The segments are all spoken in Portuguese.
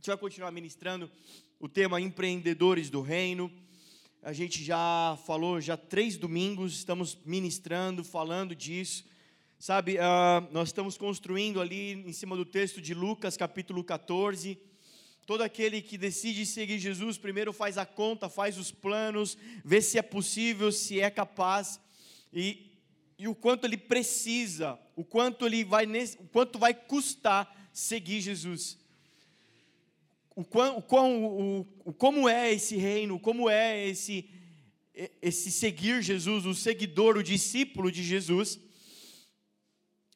gente vai continuar ministrando o tema empreendedores do reino. A gente já falou, já três domingos, estamos ministrando, falando disso. Sabe, uh, nós estamos construindo ali em cima do texto de Lucas, capítulo 14. Todo aquele que decide seguir Jesus, primeiro faz a conta, faz os planos, vê se é possível, se é capaz, e, e o quanto ele precisa, o quanto ele vai, o quanto vai custar seguir Jesus o, quão, o, quão, o, o, como é esse reino, como é esse, esse seguir Jesus, o seguidor, o discípulo de Jesus.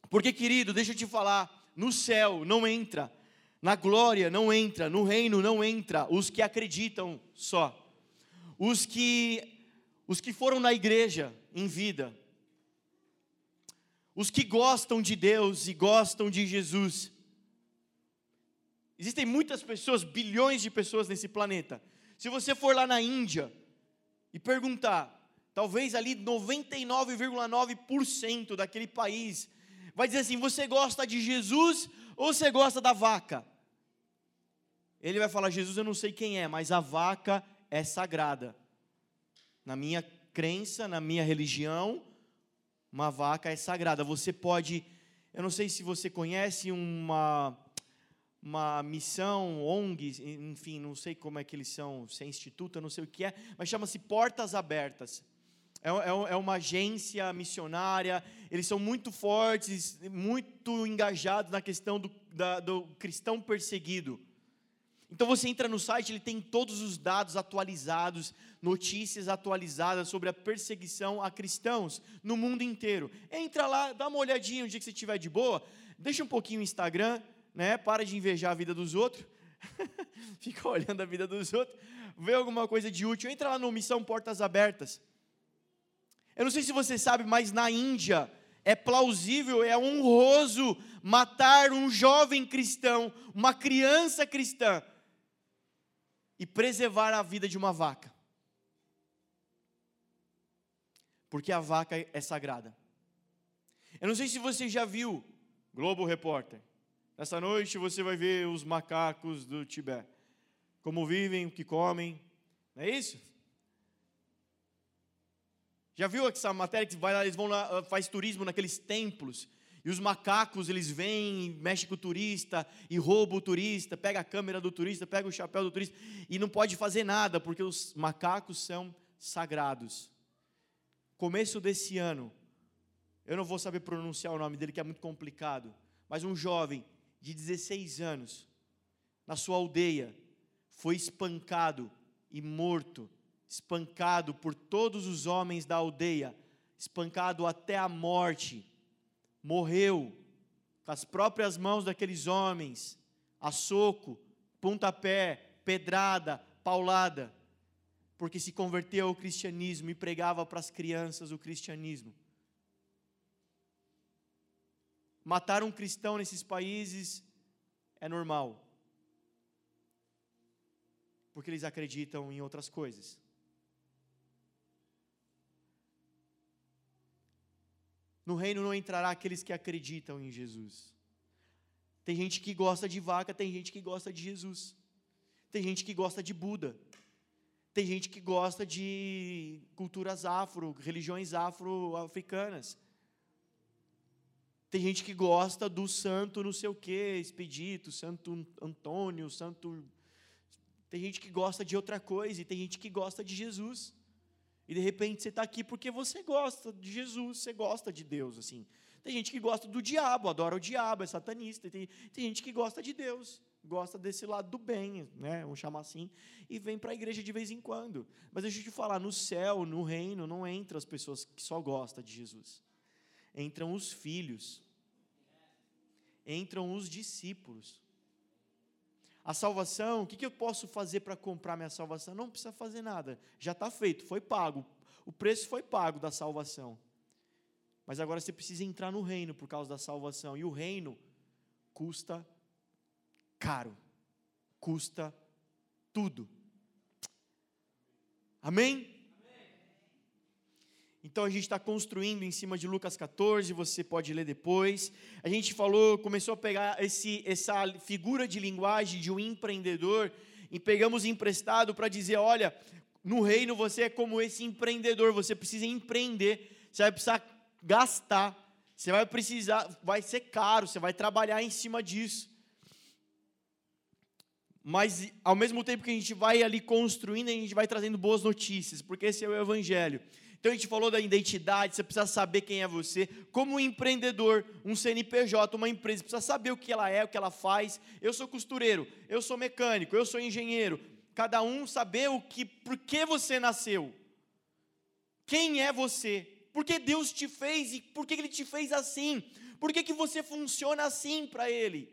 Porque, querido, deixa eu te falar, no céu não entra, na glória não entra, no reino não entra os que acreditam só, os que os que foram na igreja em vida, os que gostam de Deus e gostam de Jesus. Existem muitas pessoas, bilhões de pessoas nesse planeta. Se você for lá na Índia e perguntar, talvez ali 99,9% daquele país vai dizer assim: você gosta de Jesus ou você gosta da vaca? Ele vai falar: Jesus, eu não sei quem é, mas a vaca é sagrada. Na minha crença, na minha religião, uma vaca é sagrada. Você pode, eu não sei se você conhece uma uma missão, ONG, enfim, não sei como é que eles são, se é instituto, não sei o que é, mas chama-se Portas Abertas. É, é, é, uma agência missionária, eles são muito fortes, muito engajados na questão do, da, do cristão perseguido. Então você entra no site, ele tem todos os dados atualizados, notícias atualizadas sobre a perseguição a cristãos no mundo inteiro. Entra lá, dá uma olhadinha um dia que você estiver de boa, deixa um pouquinho o Instagram, né? Para de invejar a vida dos outros. Fica olhando a vida dos outros. Vê alguma coisa de útil. Entra lá no Missão Portas Abertas. Eu não sei se você sabe, mas na Índia é plausível, é honroso matar um jovem cristão, uma criança cristã, e preservar a vida de uma vaca. Porque a vaca é sagrada. Eu não sei se você já viu Globo Repórter. Essa noite você vai ver os macacos do Tibete. Como vivem, o que comem. Não é isso? Já viu essa matéria que vai lá, eles vão lá, ah, faz turismo naqueles templos, e os macacos, eles vêm, mexem com o turista, e roubam o turista, pega a câmera do turista, pega o chapéu do turista, e não pode fazer nada, porque os macacos são sagrados. Começo desse ano, eu não vou saber pronunciar o nome dele, que é muito complicado, mas um jovem de 16 anos, na sua aldeia, foi espancado e morto, espancado por todos os homens da aldeia, espancado até a morte, morreu com as próprias mãos daqueles homens, a soco, pontapé, pedrada, paulada, porque se converteu ao cristianismo e pregava para as crianças o cristianismo. Matar um cristão nesses países é normal. Porque eles acreditam em outras coisas. No reino não entrará aqueles que acreditam em Jesus. Tem gente que gosta de vaca, tem gente que gosta de Jesus. Tem gente que gosta de Buda. Tem gente que gosta de culturas afro, religiões afro-africanas. Tem gente que gosta do santo não sei o quê, Expedito, Santo Antônio, Santo. Tem gente que gosta de outra coisa e tem gente que gosta de Jesus. E de repente você está aqui porque você gosta de Jesus, você gosta de Deus, assim. Tem gente que gosta do diabo, adora o diabo, é satanista. Tem, tem gente que gosta de Deus, gosta desse lado do bem, né? Vamos chamar assim, e vem para a igreja de vez em quando. Mas deixa eu te falar, no céu, no reino, não entra as pessoas que só gostam de Jesus. Entram os filhos entram os discípulos. A salvação, o que, eu posso fazer para comprar minha salvação? Não precisa fazer nada, já está feito, foi pago. O preço foi pago da salvação. Mas agora você precisa entrar no reino por causa da salvação. E o reino custa caro, custa tudo. Amém? Então a gente está construindo em cima de Lucas 14, você pode ler depois. A gente falou, começou a pegar esse, essa figura de linguagem de um empreendedor e pegamos emprestado para dizer: olha, no reino você é como esse empreendedor, você precisa empreender, você vai precisar gastar, você vai precisar, vai ser caro, você vai trabalhar em cima disso. Mas ao mesmo tempo que a gente vai ali construindo, a gente vai trazendo boas notícias, porque esse é o evangelho. Então a gente falou da identidade, você precisa saber quem é você. Como um empreendedor, um CNPJ, uma empresa, precisa saber o que ela é, o que ela faz. Eu sou costureiro, eu sou mecânico, eu sou engenheiro. Cada um saber o que, por que você nasceu. Quem é você? Por que Deus te fez e por que Ele te fez assim? Por que, que você funciona assim para Ele?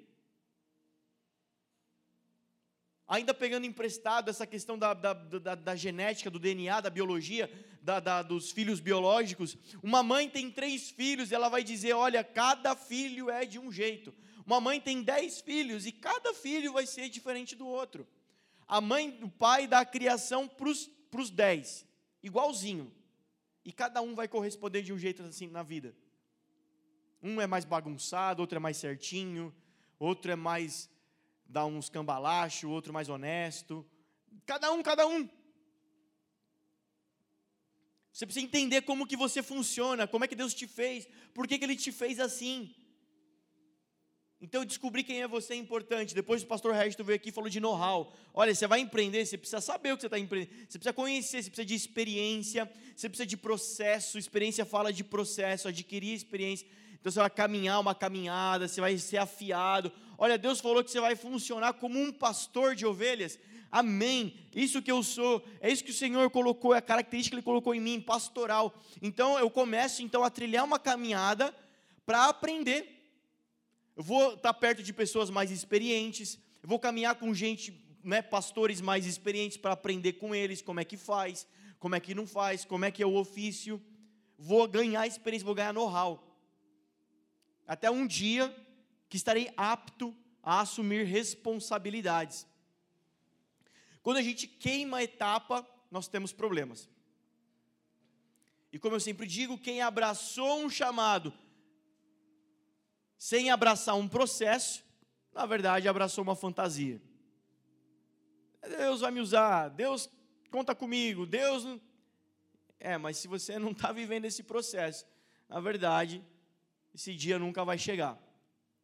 Ainda pegando emprestado essa questão da, da, da, da genética, do DNA, da biologia, da, da, dos filhos biológicos. Uma mãe tem três filhos e ela vai dizer: olha, cada filho é de um jeito. Uma mãe tem dez filhos e cada filho vai ser diferente do outro. A mãe, o pai dá a criação para os dez, igualzinho. E cada um vai corresponder de um jeito assim na vida. Um é mais bagunçado, outro é mais certinho, outro é mais dá uns cambalacho, outro mais honesto. Cada um, cada um. Você precisa entender como que você funciona, como é que Deus te fez, por que, que Ele te fez assim. Então, descobrir quem é você é importante. Depois o pastor Resto veio aqui e falou de know-how. Olha, você vai empreender, você precisa saber o que você está empreendendo. Você precisa conhecer, você precisa de experiência, você precisa de processo. Experiência fala de processo, adquirir experiência. Então, você vai caminhar uma caminhada, você vai ser afiado. Olha, Deus falou que você vai funcionar como um pastor de ovelhas. Amém. Isso que eu sou, é isso que o Senhor colocou, é a característica que Ele colocou em mim, pastoral. Então eu começo então a trilhar uma caminhada para aprender. Eu vou estar perto de pessoas mais experientes, eu vou caminhar com gente, né, pastores mais experientes para aprender com eles como é que faz, como é que não faz, como é que é o ofício. Vou ganhar experiência, vou ganhar know-how. Até um dia que estarei apto a assumir responsabilidades. Quando a gente queima a etapa, nós temos problemas. E como eu sempre digo, quem abraçou um chamado sem abraçar um processo, na verdade abraçou uma fantasia. Deus vai me usar, Deus conta comigo, Deus. É, mas se você não está vivendo esse processo, na verdade, esse dia nunca vai chegar.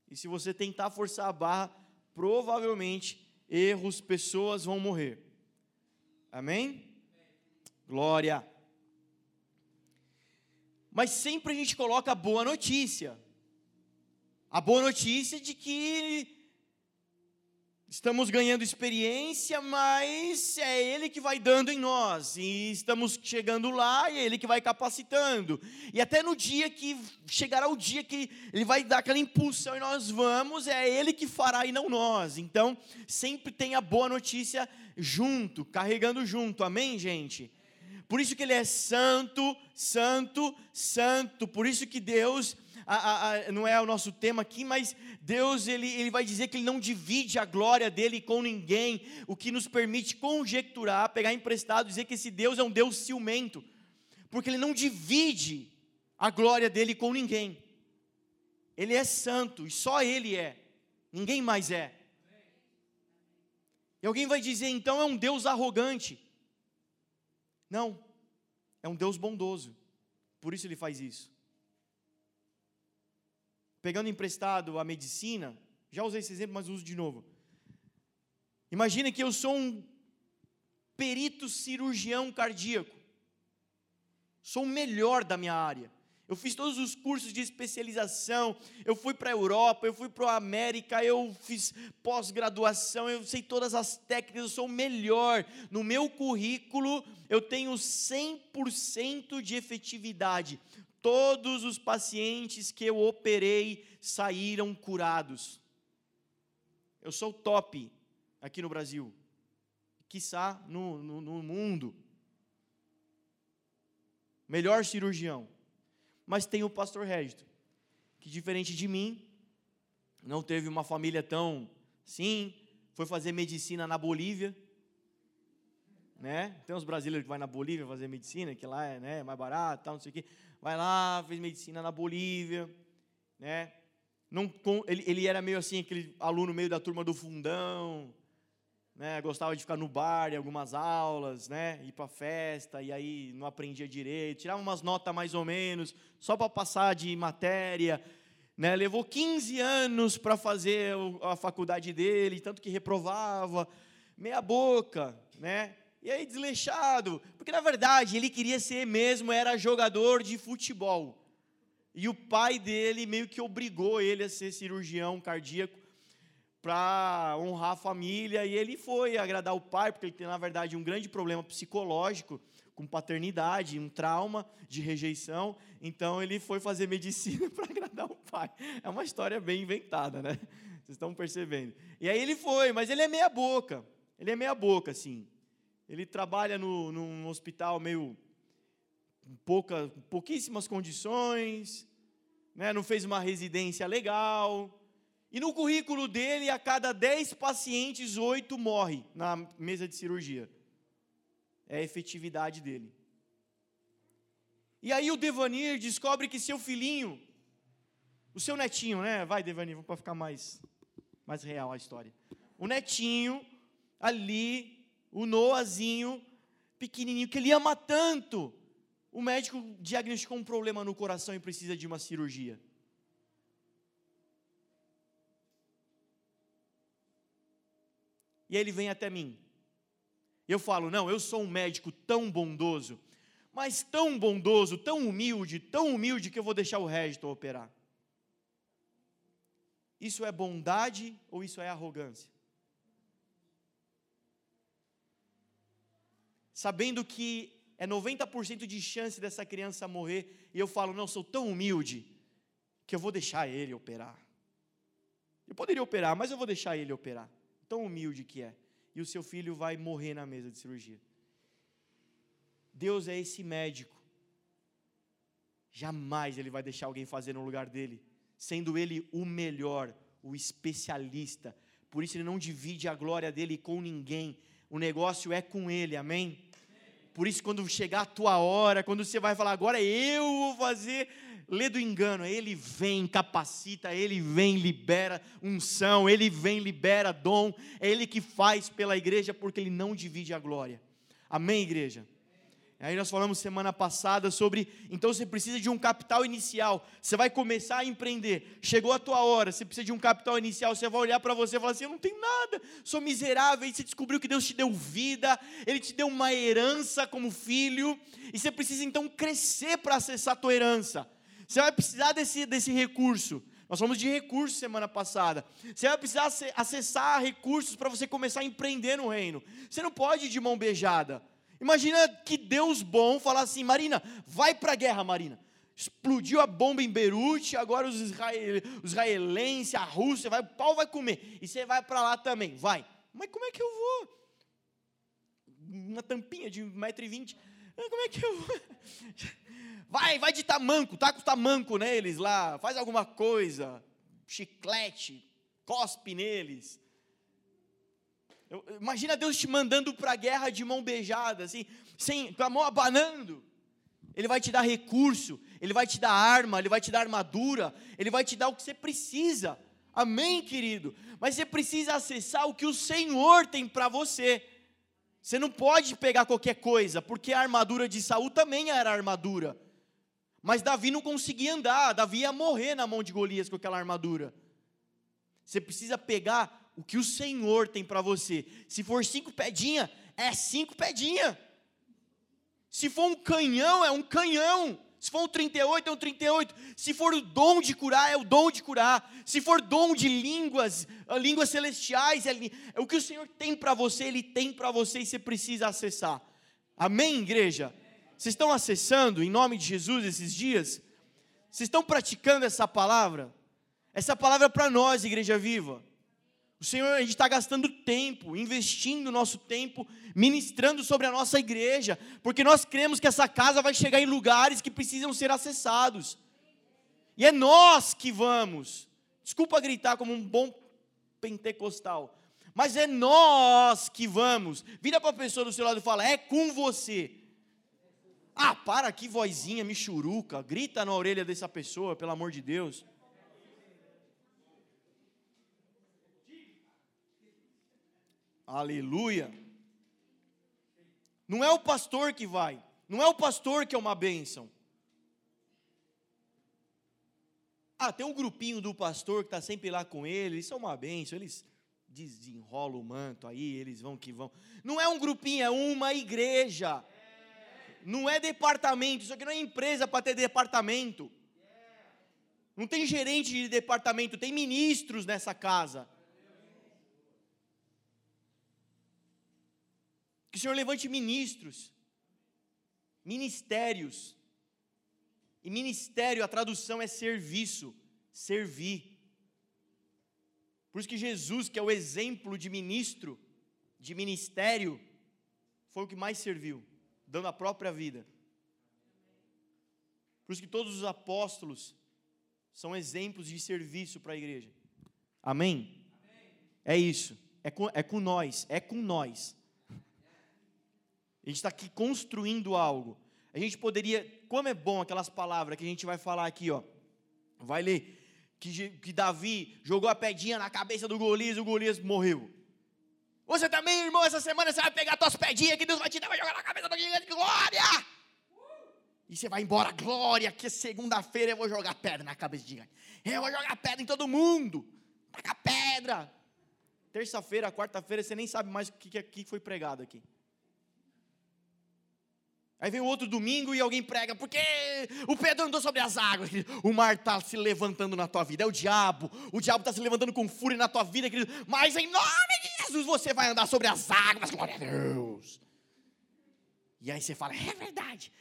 E se você tentar forçar a barra, provavelmente erros, pessoas vão morrer. Amém? Glória. Mas sempre a gente coloca a boa notícia. A boa notícia de que Estamos ganhando experiência, mas é Ele que vai dando em nós, e estamos chegando lá, e é Ele que vai capacitando. E até no dia que chegará o dia que Ele vai dar aquela impulsão e nós vamos, é Ele que fará e não nós. Então, sempre tem a boa notícia junto, carregando junto, amém, gente? Por isso que Ele é santo, santo, santo, por isso que Deus a, a, não é o nosso tema aqui, mas Deus ele, ele vai dizer que Ele não divide a glória dele com ninguém, o que nos permite conjecturar, pegar emprestado, dizer que esse Deus é um Deus ciumento, porque Ele não divide a glória dele com ninguém. Ele é santo e só Ele é, ninguém mais é. E alguém vai dizer, então é um Deus arrogante. Não, é um Deus bondoso, por isso Ele faz isso pegando emprestado a medicina, já usei esse exemplo, mas uso de novo. Imagina que eu sou um perito cirurgião cardíaco. Sou o melhor da minha área. Eu fiz todos os cursos de especialização, eu fui para a Europa, eu fui para a América, eu fiz pós-graduação, eu sei todas as técnicas, eu sou o melhor. No meu currículo, eu tenho 100% de efetividade. Todos os pacientes que eu operei saíram curados. Eu sou top aqui no Brasil, quiçá no, no, no mundo. Melhor cirurgião. Mas tem o pastor Régito, que diferente de mim, não teve uma família tão. Sim, foi fazer medicina na Bolívia. né? Tem uns brasileiros que vai na Bolívia fazer medicina, que lá é né, mais barato, tal, não sei o quê. Vai lá, fez medicina na Bolívia, né? Não, ele, ele era meio assim, aquele aluno meio da turma do fundão, né? Gostava de ficar no bar em algumas aulas, né? Ir para festa e aí não aprendia direito, tirava umas notas mais ou menos, só para passar de matéria, né? Levou 15 anos para fazer a faculdade dele, tanto que reprovava, meia boca, né? E aí desleixado, porque na verdade ele queria ser mesmo era jogador de futebol. E o pai dele meio que obrigou ele a ser cirurgião cardíaco para honrar a família, e ele foi agradar o pai, porque ele tem na verdade um grande problema psicológico com paternidade, um trauma de rejeição, então ele foi fazer medicina para agradar o pai. É uma história bem inventada, né? Vocês estão percebendo. E aí ele foi, mas ele é meia boca. Ele é meia boca, assim. Ele trabalha no, num hospital meio pouca, pouquíssimas condições, né? não fez uma residência legal. E no currículo dele, a cada 10 pacientes, 8 morre na mesa de cirurgia. É a efetividade dele. E aí o Devanir descobre que seu filhinho, o seu netinho, né? Vai, Devanir, para ficar mais, mais real a história. O netinho, ali, o Noazinho, pequenininho, que ele ama tanto. O médico diagnosticou um problema no coração e precisa de uma cirurgia. E aí ele vem até mim. Eu falo: Não, eu sou um médico tão bondoso, mas tão bondoso, tão humilde, tão humilde que eu vou deixar o Régito operar. Isso é bondade ou isso é arrogância? Sabendo que é 90% de chance dessa criança morrer, e eu falo, não, sou tão humilde, que eu vou deixar ele operar. Eu poderia operar, mas eu vou deixar ele operar. Tão humilde que é. E o seu filho vai morrer na mesa de cirurgia. Deus é esse médico. Jamais ele vai deixar alguém fazer no lugar dele, sendo ele o melhor, o especialista. Por isso ele não divide a glória dele com ninguém. O negócio é com ele, amém? Por isso, quando chegar a tua hora, quando você vai falar, agora eu vou fazer, lê do engano. Ele vem, capacita, ele vem, libera unção, ele vem, libera dom. É ele que faz pela igreja, porque ele não divide a glória. Amém, igreja? Aí nós falamos semana passada sobre, então você precisa de um capital inicial. Você vai começar a empreender. Chegou a tua hora, você precisa de um capital inicial. Você vai olhar para você e falar assim: "Eu não tenho nada, sou miserável". E você descobriu que Deus te deu vida, ele te deu uma herança como filho, e você precisa então crescer para acessar a tua herança. Você vai precisar desse desse recurso. Nós falamos de recursos semana passada. Você vai precisar acessar recursos para você começar a empreender no reino. Você não pode ir de mão beijada. Imagina que Deus bom falar assim: Marina, vai para a guerra, Marina. Explodiu a bomba em Beirute, agora os, israel, os israelenses, a Rússia, vai, o pau vai comer. E você vai para lá também, vai. Mas como é que eu vou? Uma tampinha de 1,20m. Como é que eu vou? Vai, vai de tamanco, tá com tamanco neles lá, faz alguma coisa, chiclete, cospe neles. Imagina Deus te mandando para a guerra de mão beijada, assim, sem, com a mão abanando. Ele vai te dar recurso, ele vai te dar arma, ele vai te dar armadura, ele vai te dar o que você precisa. Amém, querido? Mas você precisa acessar o que o Senhor tem para você. Você não pode pegar qualquer coisa, porque a armadura de Saul também era armadura. Mas Davi não conseguia andar, Davi ia morrer na mão de Golias com aquela armadura. Você precisa pegar o que o Senhor tem para você. Se for cinco pedinha, é cinco pedinha. Se for um canhão, é um canhão. Se for um 38, é um 38. Se for o dom de curar, é o dom de curar. Se for dom de línguas, ah, línguas celestiais, é, é o que o Senhor tem para você, Ele tem para você e você precisa acessar. Amém, igreja? Vocês estão acessando em nome de Jesus esses dias? Vocês estão praticando essa palavra? Essa palavra é para nós, igreja viva. O Senhor, a gente está gastando tempo, investindo nosso tempo, ministrando sobre a nossa igreja, porque nós cremos que essa casa vai chegar em lugares que precisam ser acessados. E é nós que vamos. Desculpa gritar como um bom pentecostal, mas é nós que vamos. Vira para a pessoa do seu lado e fala: é com você. Ah, para que vozinha michuruca, grita na orelha dessa pessoa, pelo amor de Deus. Aleluia. Não é o pastor que vai, não é o pastor que é uma bênção. Ah, tem um grupinho do pastor que está sempre lá com ele, eles são uma bênção, eles desenrolam o manto aí, eles vão que vão. Não é um grupinho, é uma igreja. Não é departamento, isso aqui não é empresa para ter departamento. Não tem gerente de departamento, tem ministros nessa casa. Que o Senhor levante ministros, ministérios. E ministério, a tradução é serviço, servir. Por isso que Jesus, que é o exemplo de ministro, de ministério, foi o que mais serviu, dando a própria vida. Por isso que todos os apóstolos são exemplos de serviço para a igreja. Amém? Amém? É isso. É com, é com nós. É com nós. A gente está aqui construindo algo. A gente poderia. Como é bom aquelas palavras que a gente vai falar aqui, ó. Vai ler que, que Davi jogou a pedinha na cabeça do Golias e o Golias morreu. Você também, irmão, essa semana você vai pegar tuas pedinhas que Deus vai te dar, vai jogar na cabeça do gigante, glória! E você vai embora, glória, que segunda-feira eu vou jogar pedra na cabeça do gigante. Eu vou jogar pedra em todo mundo. Taca pedra. Terça-feira, quarta-feira, você nem sabe mais o que, que foi pregado aqui. Aí vem outro domingo e alguém prega, porque o Pedro andou sobre as águas. O mar está se levantando na tua vida, é o diabo. O diabo está se levantando com fúria na tua vida, querido. Mas em nome de Jesus você vai andar sobre as águas, glória a Deus. E aí você fala, é verdade,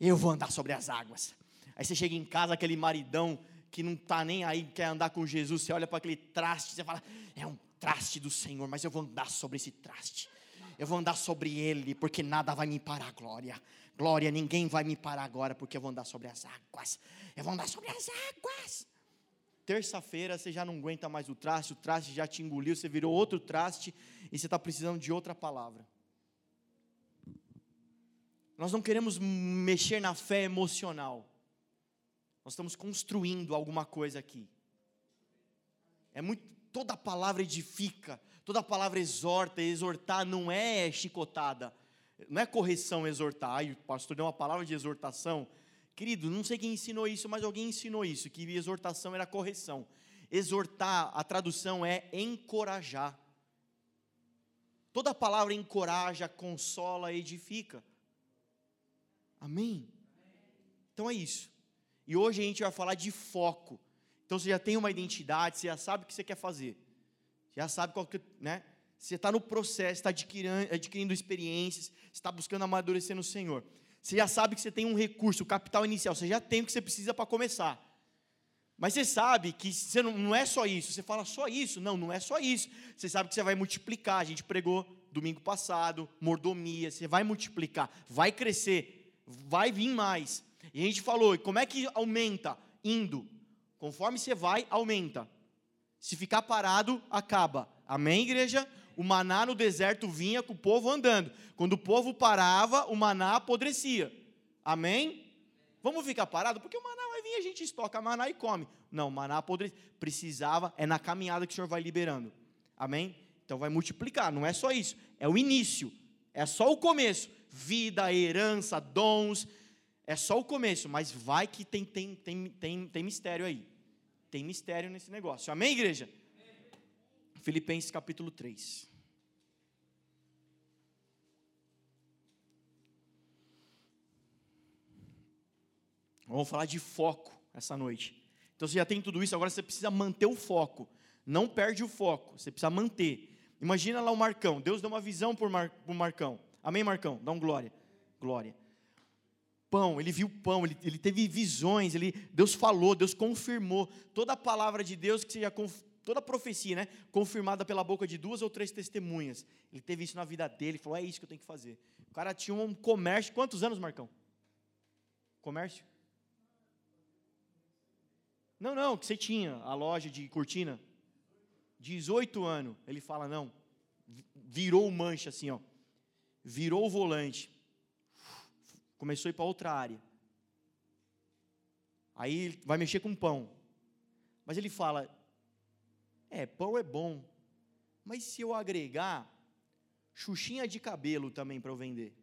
eu vou andar sobre as águas. Aí você chega em casa, aquele maridão que não está nem aí, quer andar com Jesus, você olha para aquele traste, você fala, é um traste do Senhor, mas eu vou andar sobre esse traste eu vou andar sobre ele, porque nada vai me parar, glória. Glória, ninguém vai me parar agora, porque eu vou andar sobre as águas. Eu vou andar sobre as águas. Terça-feira você já não aguenta mais o traste, o traste já te engoliu, você virou outro traste e você está precisando de outra palavra. Nós não queremos mexer na fé emocional. Nós estamos construindo alguma coisa aqui. É muito, toda palavra edifica, Toda palavra exorta, exortar não é chicotada, não é correção exortar. Ai, o pastor deu uma palavra de exortação. Querido, não sei quem ensinou isso, mas alguém ensinou isso, que exortação era correção. Exortar, a tradução é encorajar. Toda palavra encoraja, consola, edifica. Amém? Então é isso. E hoje a gente vai falar de foco. Então você já tem uma identidade, você já sabe o que você quer fazer já sabe qual que, né? Você está no processo, está adquirindo, adquirindo experiências, está buscando amadurecer no Senhor. Você já sabe que você tem um recurso, o capital inicial, você já tem o que você precisa para começar. Mas você sabe que você não, não é só isso, você fala só isso. Não, não é só isso. Você sabe que você vai multiplicar. A gente pregou domingo passado, mordomia, você vai multiplicar, vai crescer, vai vir mais. E a gente falou, como é que aumenta? Indo. Conforme você vai, aumenta. Se ficar parado, acaba. Amém, igreja? O maná no deserto vinha com o povo andando. Quando o povo parava, o maná apodrecia. Amém? Vamos ficar parado? Porque o maná vai vir, a gente estoca maná e come. Não, o maná apodrecia. Precisava, é na caminhada que o Senhor vai liberando. Amém? Então vai multiplicar, não é só isso. É o início. É só o começo. Vida, herança, dons. É só o começo, mas vai que tem, tem, tem, tem, tem mistério aí. Tem mistério nesse negócio. Amém, igreja? Amém. Filipenses capítulo 3. Vamos falar de foco essa noite. Então você já tem tudo isso, agora você precisa manter o foco. Não perde o foco, você precisa manter. Imagina lá o Marcão. Deus deu uma visão para o Marcão. Amém, Marcão? Dá um glória. Glória pão, ele viu pão, ele, ele teve visões, ele, Deus falou, Deus confirmou. Toda a palavra de Deus, que seja toda a profecia, né, confirmada pela boca de duas ou três testemunhas. Ele teve isso na vida dele, falou: é isso que eu tenho que fazer. O cara tinha um comércio, quantos anos, Marcão? Comércio? Não, não, que você tinha a loja de cortina. 18 anos. Ele fala: não, virou o manche assim, ó. Virou o volante. Começou a ir para outra área. Aí vai mexer com pão. Mas ele fala: É, pão é bom. Mas se eu agregar xuxinha de cabelo também para eu vender?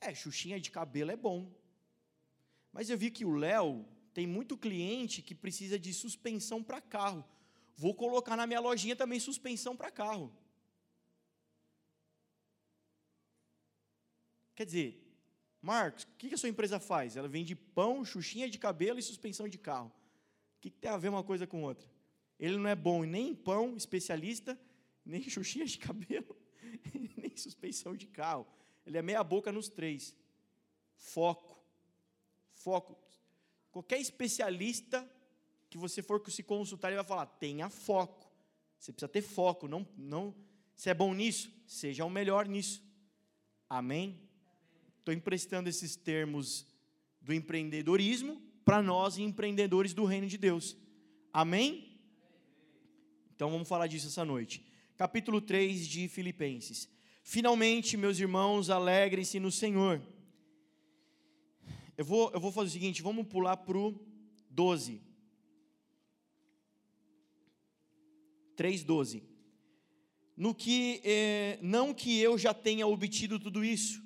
É, xuxinha de cabelo é bom. Mas eu vi que o Léo tem muito cliente que precisa de suspensão para carro. Vou colocar na minha lojinha também suspensão para carro. Quer dizer, Marcos, o que a sua empresa faz? Ela vende pão, xuxinha de cabelo e suspensão de carro. O que tem a ver uma coisa com outra? Ele não é bom nem em pão, especialista, nem xuxinha de cabelo, nem suspensão de carro. Ele é meia boca nos três. Foco. Foco. Qualquer especialista que você for se consultar, ele vai falar: tenha foco. Você precisa ter foco. Não, não. Se é bom nisso, seja o melhor nisso. Amém? Estou emprestando esses termos do empreendedorismo para nós, empreendedores do reino de Deus. Amém? Então vamos falar disso essa noite. Capítulo 3 de Filipenses. Finalmente, meus irmãos, alegrem-se no Senhor. Eu vou, eu vou fazer o seguinte, vamos pular para o 12. 3,12. No que, eh, não que eu já tenha obtido tudo isso,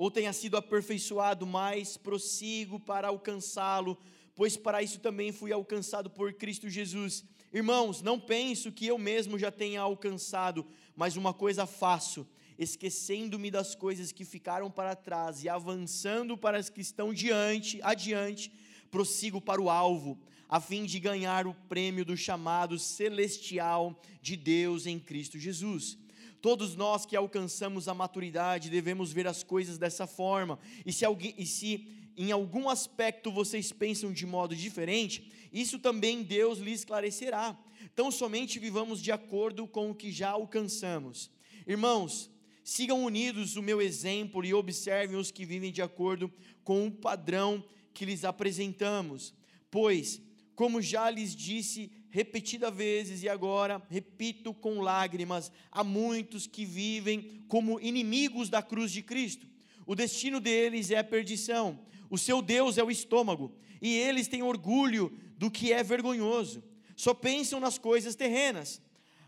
ou tenha sido aperfeiçoado, mas prossigo para alcançá-lo, pois para isso também fui alcançado por Cristo Jesus. Irmãos, não penso que eu mesmo já tenha alcançado, mas uma coisa faço, esquecendo-me das coisas que ficaram para trás e avançando para as que estão diante, adiante, prossigo para o alvo, a fim de ganhar o prêmio do chamado celestial de Deus em Cristo Jesus. Todos nós que alcançamos a maturidade devemos ver as coisas dessa forma. E se, alguém, e se em algum aspecto vocês pensam de modo diferente, isso também Deus lhe esclarecerá. Então somente vivamos de acordo com o que já alcançamos. Irmãos, sigam unidos o meu exemplo e observem os que vivem de acordo com o padrão que lhes apresentamos. Pois, como já lhes disse repetida vezes e agora repito com lágrimas, há muitos que vivem como inimigos da cruz de Cristo. O destino deles é a perdição, o seu Deus é o estômago, e eles têm orgulho do que é vergonhoso. Só pensam nas coisas terrenas.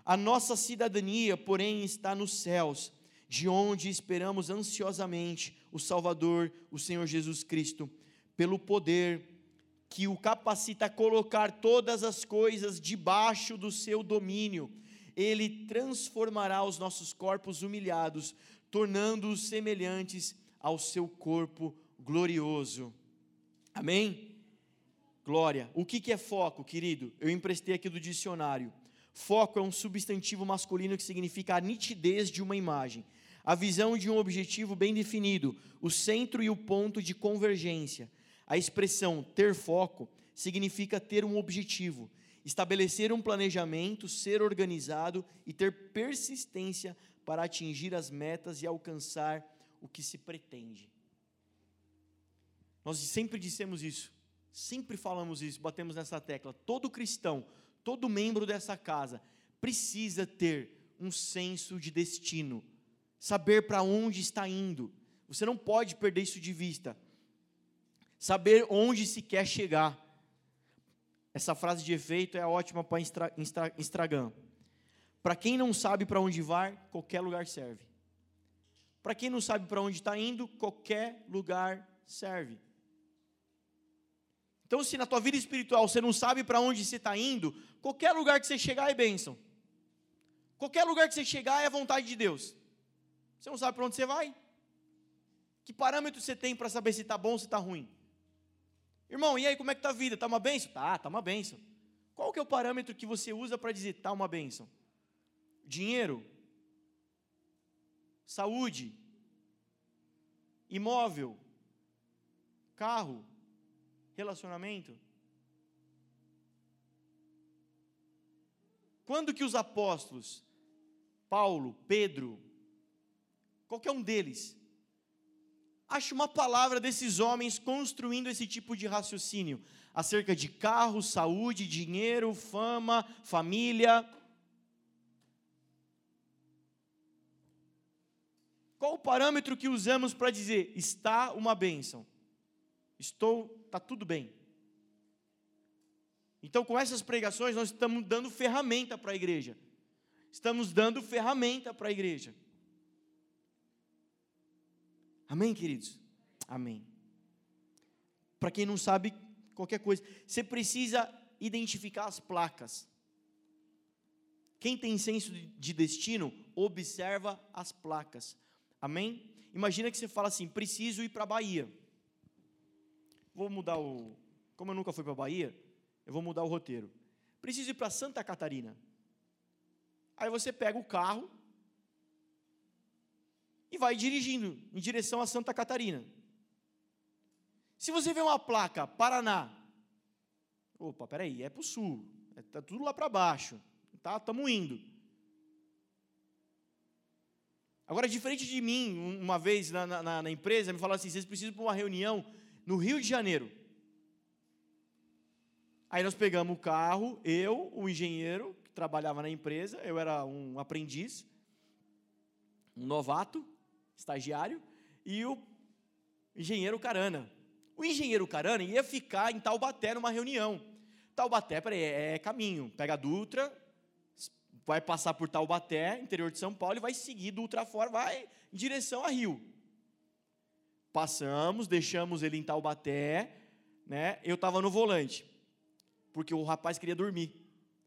A nossa cidadania, porém, está nos céus, de onde esperamos ansiosamente o Salvador, o Senhor Jesus Cristo, pelo poder que o capacita a colocar todas as coisas debaixo do seu domínio. Ele transformará os nossos corpos humilhados, tornando-os semelhantes ao seu corpo glorioso. Amém? Glória. O que é foco, querido? Eu emprestei aqui do dicionário. Foco é um substantivo masculino que significa a nitidez de uma imagem, a visão de um objetivo bem definido, o centro e o ponto de convergência. A expressão ter foco significa ter um objetivo, estabelecer um planejamento, ser organizado e ter persistência para atingir as metas e alcançar o que se pretende. Nós sempre dissemos isso, sempre falamos isso, batemos nessa tecla. Todo cristão, todo membro dessa casa precisa ter um senso de destino, saber para onde está indo. Você não pode perder isso de vista saber onde se quer chegar. Essa frase de efeito é ótima para Instagram. Para quem não sabe para onde vai, qualquer lugar serve. Para quem não sabe para onde está indo, qualquer lugar serve. Então, se na tua vida espiritual você não sabe para onde você está indo, qualquer lugar que você chegar é bênção. Qualquer lugar que você chegar é a vontade de Deus. Você não sabe para onde você vai? Que parâmetro você tem para saber se está bom ou se está ruim? Irmão, e aí, como é que está a vida? Está uma benção? Tá, está uma benção. Qual que é o parâmetro que você usa para dizer está uma benção? Dinheiro? Saúde? Imóvel? Carro? Relacionamento? Quando que os apóstolos, Paulo, Pedro, qualquer um deles, acha uma palavra desses homens construindo esse tipo de raciocínio. acerca de carro, saúde, dinheiro, fama, família. Qual o parâmetro que usamos para dizer está uma bênção? Estou, está tudo bem. Então, com essas pregações, nós estamos dando ferramenta para a igreja. Estamos dando ferramenta para a igreja. Amém, queridos? Amém. Para quem não sabe qualquer coisa, você precisa identificar as placas. Quem tem senso de destino, observa as placas. Amém? Imagina que você fala assim: preciso ir para a Bahia. Vou mudar o. Como eu nunca fui para a Bahia, eu vou mudar o roteiro. Preciso ir para Santa Catarina. Aí você pega o carro e vai dirigindo em direção a Santa Catarina. Se você vê uma placa Paraná, opa, peraí, é para o sul, está é, tudo lá para baixo, tá? Estamos indo. Agora, diferente de mim, uma vez na, na, na empresa, me falaram assim: vocês precisam para uma reunião no Rio de Janeiro. Aí nós pegamos o carro, eu, o engenheiro que trabalhava na empresa, eu era um aprendiz, um novato, estagiário, e o engenheiro Carana. O engenheiro Carana ia ficar em Taubaté numa reunião. Taubaté, peraí, é, é caminho. Pega a Dutra, vai passar por Taubaté, interior de São Paulo, e vai seguir Dutra fora, vai em direção a Rio. Passamos, deixamos ele em Taubaté, né? Eu estava no volante porque o rapaz queria dormir.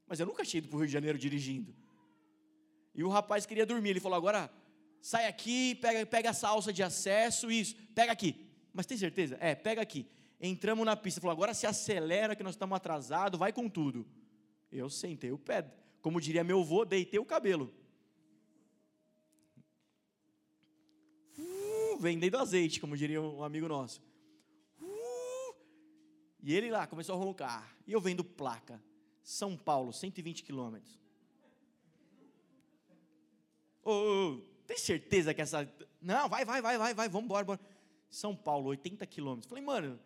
Mas eu nunca tinha ido para o Rio de Janeiro dirigindo. E o rapaz queria dormir. Ele falou: agora sai aqui, pega, pega essa alça de acesso, isso, pega aqui. Mas tem certeza? É, pega aqui. Entramos na pista. Falou: agora se acelera que nós estamos atrasados, vai com tudo. Eu sentei o pé. Como diria meu avô, deitei o cabelo. Uh, vendendo azeite, como diria um amigo nosso. E ele lá começou a roncar. E eu vendo placa. São Paulo, 120 quilômetros. Ô, oh, tem certeza que essa. Não, vai, vai, vai, vai, vai, vamos embora, embora. São Paulo, 80 quilômetros. Falei, mano,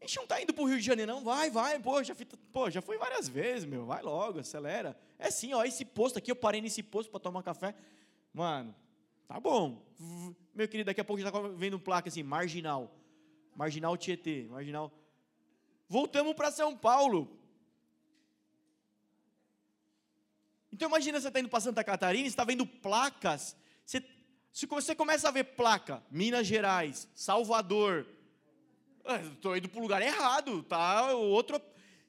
a gente não tá indo pro Rio de Janeiro, não. Vai, vai, pô, já, fui, pô, já fui várias vezes, meu. Vai logo, acelera. É sim, ó, esse posto aqui, eu parei nesse posto para tomar café. Mano, tá bom. Meu querido, daqui a pouco já tá vendo placa assim, marginal. Marginal Tietê, marginal. Voltamos para São Paulo. Então imagina você está indo para Santa Catarina, está vendo placas. Você, se você começa a ver placa, Minas Gerais, Salvador, estou indo para o lugar errado, tá? Outro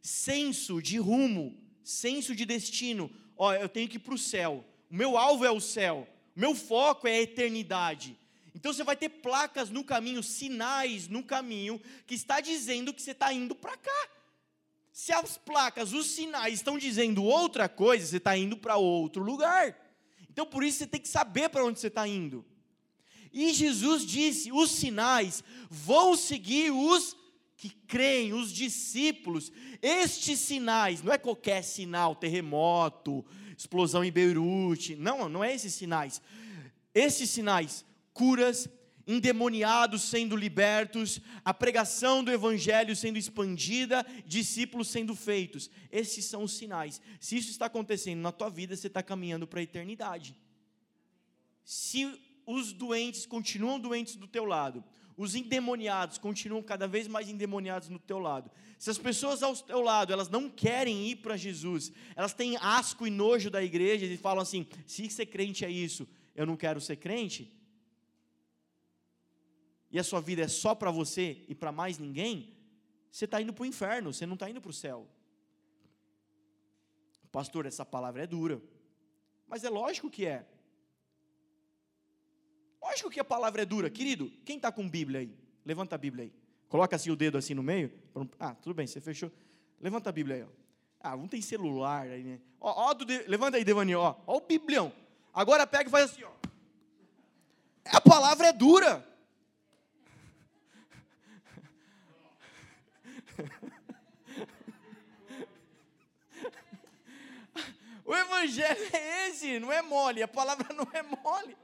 senso de rumo, senso de destino. Ó, eu tenho que ir para o céu. O meu alvo é o céu. O meu foco é a eternidade. Então você vai ter placas no caminho, sinais no caminho, que está dizendo que você está indo para cá. Se as placas, os sinais estão dizendo outra coisa, você está indo para outro lugar. Então por isso você tem que saber para onde você está indo. E Jesus disse: os sinais vão seguir os que creem, os discípulos. Estes sinais, não é qualquer sinal, terremoto, explosão em Beirute, não, não é esses sinais. Esses sinais curas, endemoniados sendo libertos, a pregação do evangelho sendo expandida, discípulos sendo feitos. Esses são os sinais. Se isso está acontecendo na tua vida, você está caminhando para a eternidade. Se os doentes continuam doentes do teu lado, os endemoniados continuam cada vez mais endemoniados no teu lado. Se as pessoas ao teu lado, elas não querem ir para Jesus, elas têm asco e nojo da igreja e falam assim: se ser crente é isso, eu não quero ser crente e a sua vida é só para você e para mais ninguém, você está indo para o inferno, você não está indo para o céu. Pastor, essa palavra é dura. Mas é lógico que é. Lógico que a palavra é dura. Querido, quem está com Bíblia aí? Levanta a Bíblia aí. Coloca assim o dedo assim no meio. Ah, tudo bem, você fechou. Levanta a Bíblia aí. Ó. Ah, não tem celular aí, né? Ó, ó do de... Levanta aí, Devani, ó. Ó o Biblião. Agora pega e faz assim, ó. A palavra é dura. O evangelho é esse, não é mole, a palavra não é mole.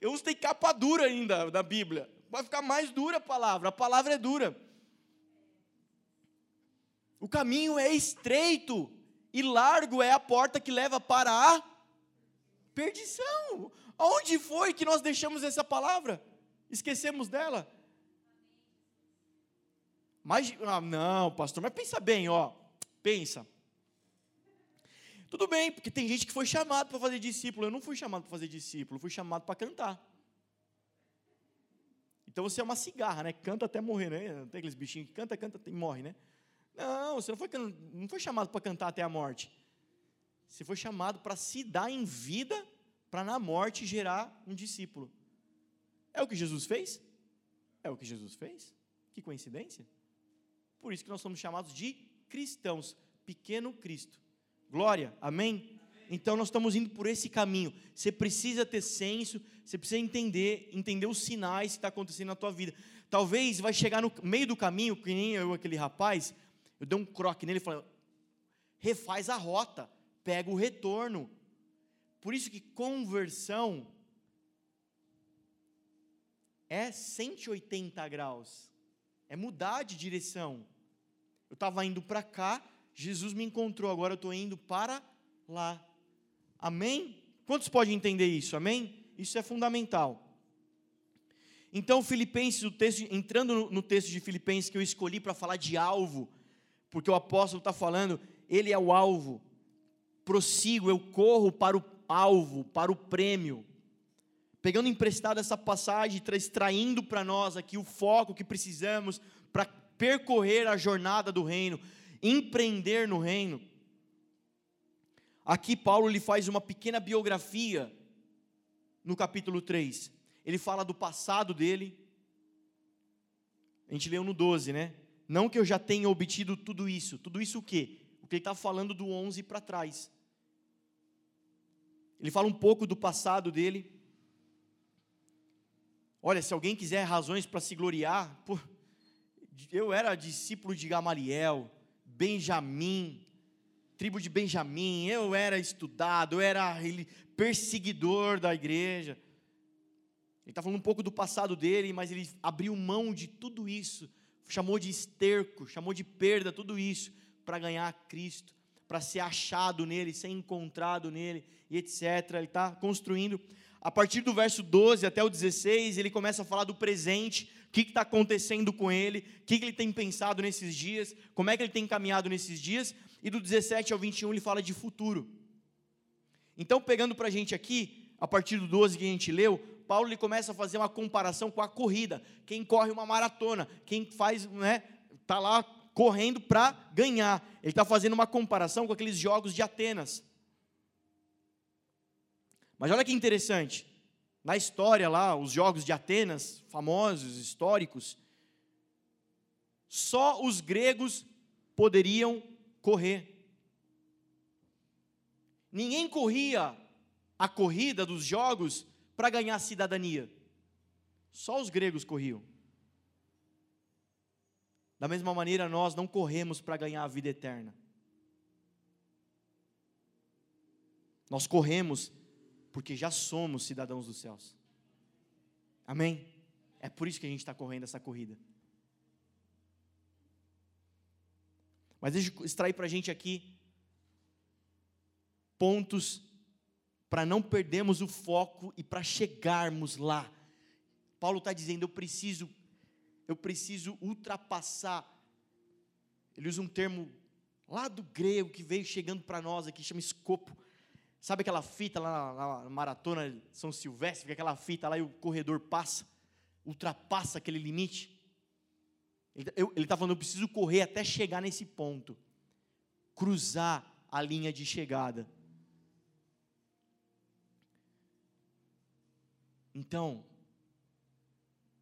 Eu tem capa dura ainda da Bíblia. Vai ficar mais dura a palavra, a palavra é dura. O caminho é estreito e largo é a porta que leva para a perdição. Onde foi que nós deixamos essa palavra? Esquecemos dela? Mas, ah, não, pastor, mas pensa bem, ó. Pensa. Tudo bem, porque tem gente que foi chamado para fazer discípulo. Eu não fui chamado para fazer discípulo, fui chamado para cantar. Então você é uma cigarra, né? Canta até morrer, né? Tem aqueles bichinhos que canta, canta e morre, né? Não, você não foi, não foi chamado para cantar até a morte. Você foi chamado para se dar em vida, para na morte gerar um discípulo. É o que Jesus fez? É o que Jesus fez? Que coincidência? Por isso que nós somos chamados de cristãos, pequeno Cristo. Glória, amém? Então nós estamos indo por esse caminho. Você precisa ter senso, você precisa entender, entender os sinais que está acontecendo na tua vida. Talvez vai chegar no meio do caminho, que nem eu, aquele rapaz, eu dei um croque nele e falei, refaz a rota, pega o retorno. Por isso que conversão é 180 graus, é mudar de direção. Eu estava indo para cá, Jesus me encontrou, agora eu estou indo para lá. Amém? Quantos podem entender isso? Amém? Isso é fundamental. Então, Filipenses, o texto, entrando no, texto de Filipenses que eu escolhi para falar de alvo, porque o apóstolo está falando, ele é o alvo. Prossigo, eu corro para o alvo, para o prêmio. Pegando emprestado essa passagem, extraindo para nós aqui o foco que precisamos para percorrer a jornada do reino, empreender no reino. Aqui Paulo lhe faz uma pequena biografia no capítulo 3. Ele fala do passado dele. A gente leu no 12, né? Não que eu já tenha obtido tudo isso. Tudo isso o quê? O que ele está falando do 11 para trás. Ele fala um pouco do passado dele. Olha, se alguém quiser razões para se gloriar, pô, eu era discípulo de Gamaliel, Benjamim, tribo de Benjamim, eu era estudado, eu era perseguidor da igreja. Ele está falando um pouco do passado dele, mas ele abriu mão de tudo isso, chamou de esterco, chamou de perda, tudo isso, para ganhar Cristo, para ser achado nele, ser encontrado nele, e etc. Ele está construindo. A partir do verso 12 até o 16, ele começa a falar do presente, o que está acontecendo com ele, o que, ele tem pensado nesses dias, como é que ele tem caminhado nesses dias, e do 17 ao 21 ele fala de futuro. Então, pegando para a gente aqui, a partir do 12 que a gente leu, Paulo ele começa a fazer uma comparação com a corrida. Quem corre uma maratona, quem faz, né, tá lá correndo para ganhar. Ele está fazendo uma comparação com aqueles jogos de Atenas. Mas olha que interessante. Na história lá, os jogos de Atenas, famosos, históricos, só os gregos poderiam correr. Ninguém corria a corrida dos jogos para ganhar cidadania. Só os gregos corriam. Da mesma maneira, nós não corremos para ganhar a vida eterna. Nós corremos porque já somos cidadãos dos céus. Amém? É por isso que a gente está correndo essa corrida. Mas deixa eu extrair para a gente aqui pontos para não perdermos o foco e para chegarmos lá. Paulo está dizendo: eu preciso, eu preciso ultrapassar. Ele usa um termo lá do grego que veio chegando para nós aqui, chama escopo. Sabe aquela fita lá na, na maratona São Silvestre, aquela fita lá e o corredor passa, ultrapassa aquele limite? Ele está falando, eu preciso correr até chegar nesse ponto, cruzar a linha de chegada. Então,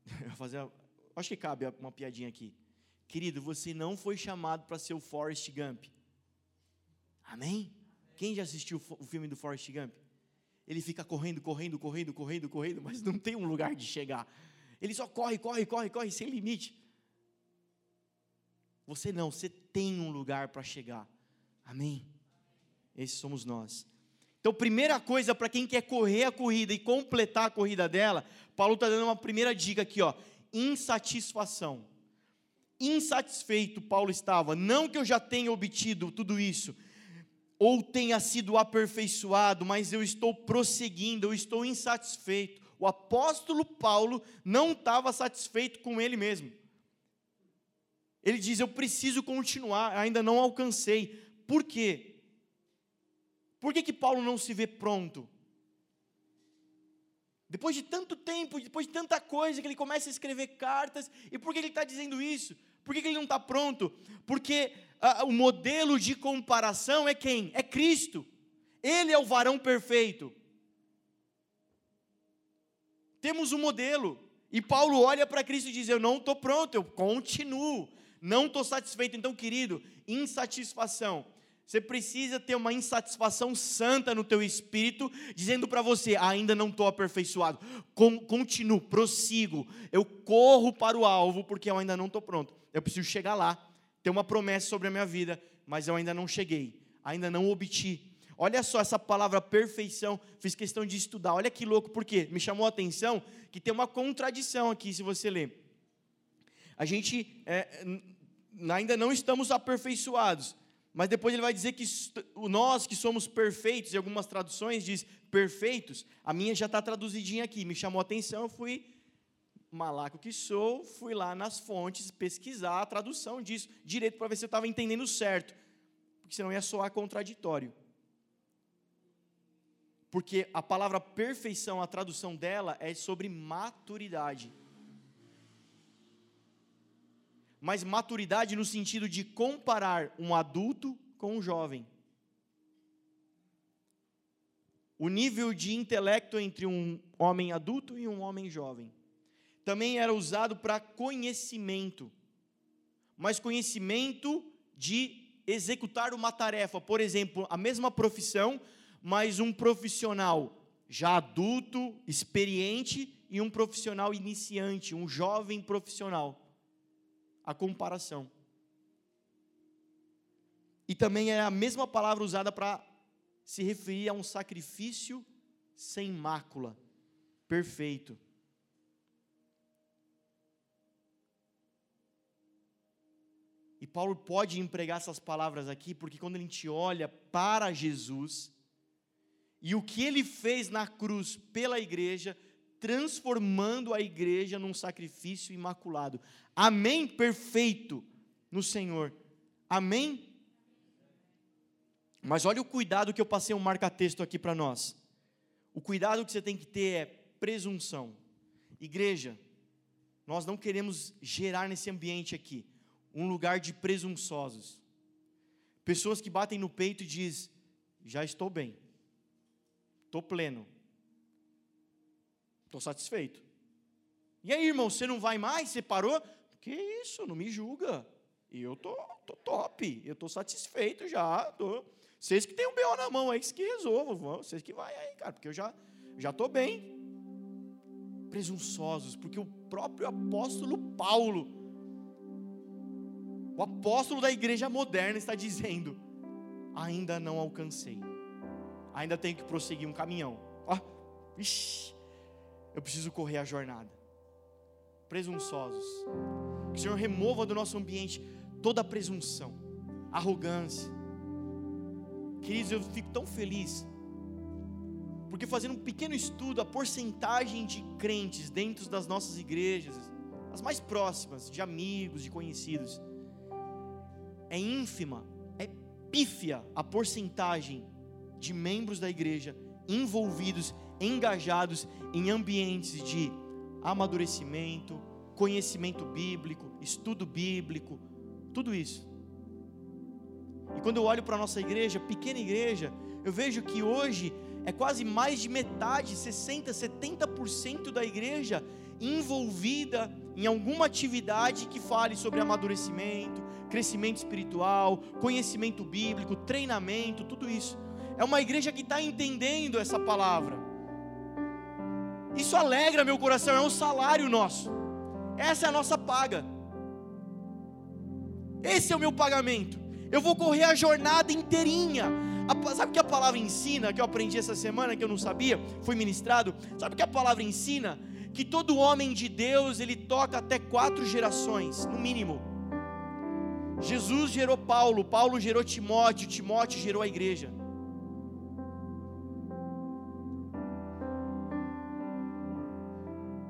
eu vou fazer, acho que cabe uma piadinha aqui. Querido, você não foi chamado para ser o Forrest Gump. Amém? Quem já assistiu o filme do Forrest Gump? Ele fica correndo, correndo, correndo, correndo, correndo, mas não tem um lugar de chegar. Ele só corre, corre, corre, corre, sem limite. Você não, você tem um lugar para chegar. Amém? Esses somos nós. Então, primeira coisa para quem quer correr a corrida e completar a corrida dela, Paulo está dando uma primeira dica aqui, ó, insatisfação. insatisfeito Paulo estava. Não que eu já tenha obtido tudo isso, ou tenha sido aperfeiçoado, mas eu estou prosseguindo, eu estou insatisfeito. O apóstolo Paulo não estava satisfeito com ele mesmo. Ele diz: Eu preciso continuar, ainda não alcancei. Por quê? Por que, que Paulo não se vê pronto? Depois de tanto tempo, depois de tanta coisa, que ele começa a escrever cartas, e por que ele está dizendo isso? Por que, que ele não está pronto? Porque o modelo de comparação é quem? É Cristo. Ele é o varão perfeito. Temos um modelo. E Paulo olha para Cristo e diz: Eu não estou pronto, eu continuo. Não estou satisfeito. Então, querido, insatisfação. Você precisa ter uma insatisfação santa no teu espírito, dizendo para você: ainda não estou aperfeiçoado. continuo, prossigo. Eu corro para o alvo porque eu ainda não estou pronto. Eu preciso chegar lá. Ter uma promessa sobre a minha vida, mas eu ainda não cheguei. Ainda não obti. Olha só essa palavra perfeição, fiz questão de estudar. Olha que louco, porque me chamou a atenção que tem uma contradição aqui, se você ler. A gente é, ainda não estamos aperfeiçoados, mas depois ele vai dizer que nós que somos perfeitos, e algumas traduções diz perfeitos, a minha já está traduzidinha aqui, me chamou a atenção, eu fui malaco que sou, fui lá nas fontes pesquisar a tradução disso direito para ver se eu estava entendendo certo, porque senão ia soar contraditório porque a palavra perfeição, a tradução dela é sobre maturidade. Mas maturidade no sentido de comparar um adulto com um jovem. O nível de intelecto entre um homem adulto e um homem jovem. Também era usado para conhecimento, mas conhecimento de executar uma tarefa. Por exemplo, a mesma profissão, mas um profissional já adulto, experiente e um profissional iniciante, um jovem profissional. A comparação. E também é a mesma palavra usada para se referir a um sacrifício sem mácula, perfeito. Paulo pode empregar essas palavras aqui, porque quando a gente olha para Jesus, e o que ele fez na cruz pela igreja, transformando a igreja num sacrifício imaculado. Amém? Perfeito no Senhor. Amém? Mas olha o cuidado que eu passei um marca-texto aqui para nós. O cuidado que você tem que ter é presunção. Igreja, nós não queremos gerar nesse ambiente aqui um lugar de presunçosos. Pessoas que batem no peito e dizem: Já estou bem. Estou pleno. Estou satisfeito. E aí, irmão, você não vai mais? Você parou? Que isso, não me julga. Eu tô, tô top, eu tô satisfeito já. Tô. Vocês que tem um BO na mão aí, que resolvam. Vocês que vai aí, cara, porque eu já já tô bem. Presunçosos, porque o próprio apóstolo Paulo, o apóstolo da igreja moderna, está dizendo: ainda não alcancei ainda tenho que prosseguir um caminhão. Ó, ixi, eu preciso correr a jornada. Presunçosos. Que o Senhor remova do nosso ambiente toda a presunção, arrogância. Queridos, eu fico tão feliz, porque fazendo um pequeno estudo, a porcentagem de crentes dentro das nossas igrejas, as mais próximas, de amigos, de conhecidos, é ínfima, é pífia a porcentagem de membros da igreja envolvidos, engajados em ambientes de amadurecimento, conhecimento bíblico, estudo bíblico, tudo isso. E quando eu olho para a nossa igreja, pequena igreja, eu vejo que hoje é quase mais de metade, 60, 70% da igreja envolvida em alguma atividade que fale sobre amadurecimento, crescimento espiritual, conhecimento bíblico, treinamento, tudo isso é uma igreja que está entendendo essa palavra. Isso alegra meu coração, é um salário nosso. Essa é a nossa paga. Esse é o meu pagamento. Eu vou correr a jornada inteirinha. Sabe o que a palavra ensina, que eu aprendi essa semana, que eu não sabia, foi ministrado? Sabe o que a palavra ensina? Que todo homem de Deus, ele toca até quatro gerações, no mínimo. Jesus gerou Paulo, Paulo gerou Timóteo, Timóteo gerou a igreja.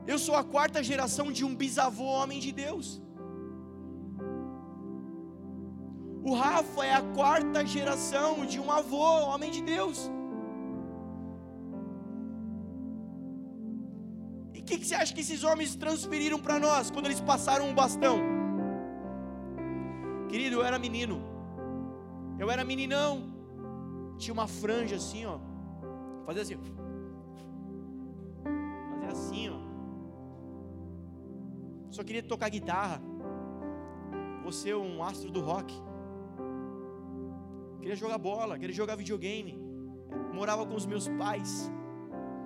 Eu sou a quarta geração de um bisavô homem de Deus. O Rafa é a quarta geração de um avô homem de Deus. O que, que você acha que esses homens transferiram para nós quando eles passaram um bastão? Querido, eu era menino. Eu era meninão. Tinha uma franja assim, ó. Fazia assim. Fazia assim, ó. Só queria tocar guitarra. Você um astro do rock. Queria jogar bola, queria jogar videogame. Morava com os meus pais.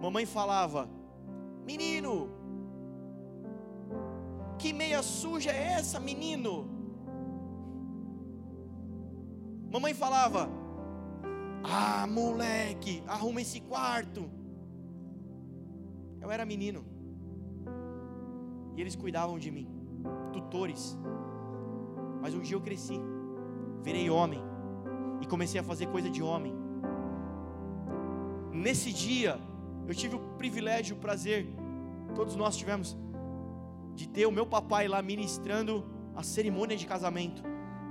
Mamãe falava: Menino, que meia suja é essa, menino? Mamãe falava: Ah, moleque, arruma esse quarto. Eu era menino. E eles cuidavam de mim, tutores. Mas um dia eu cresci, virei homem e comecei a fazer coisa de homem. Nesse dia, eu tive o privilégio, o prazer, todos nós tivemos, de ter o meu papai lá ministrando a cerimônia de casamento.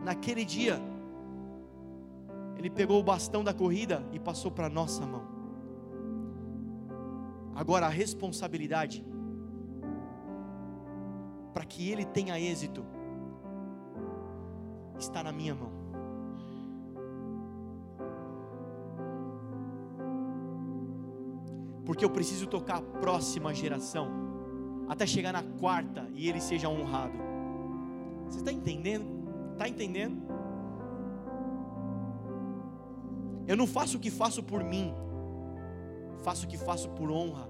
Naquele dia, ele pegou o bastão da corrida e passou para nossa mão. Agora a responsabilidade para que ele tenha êxito está na minha mão. Porque eu preciso tocar a próxima geração até chegar na quarta e ele seja honrado. Você está entendendo? Está entendendo? Eu não faço o que faço por mim, faço o que faço por honra.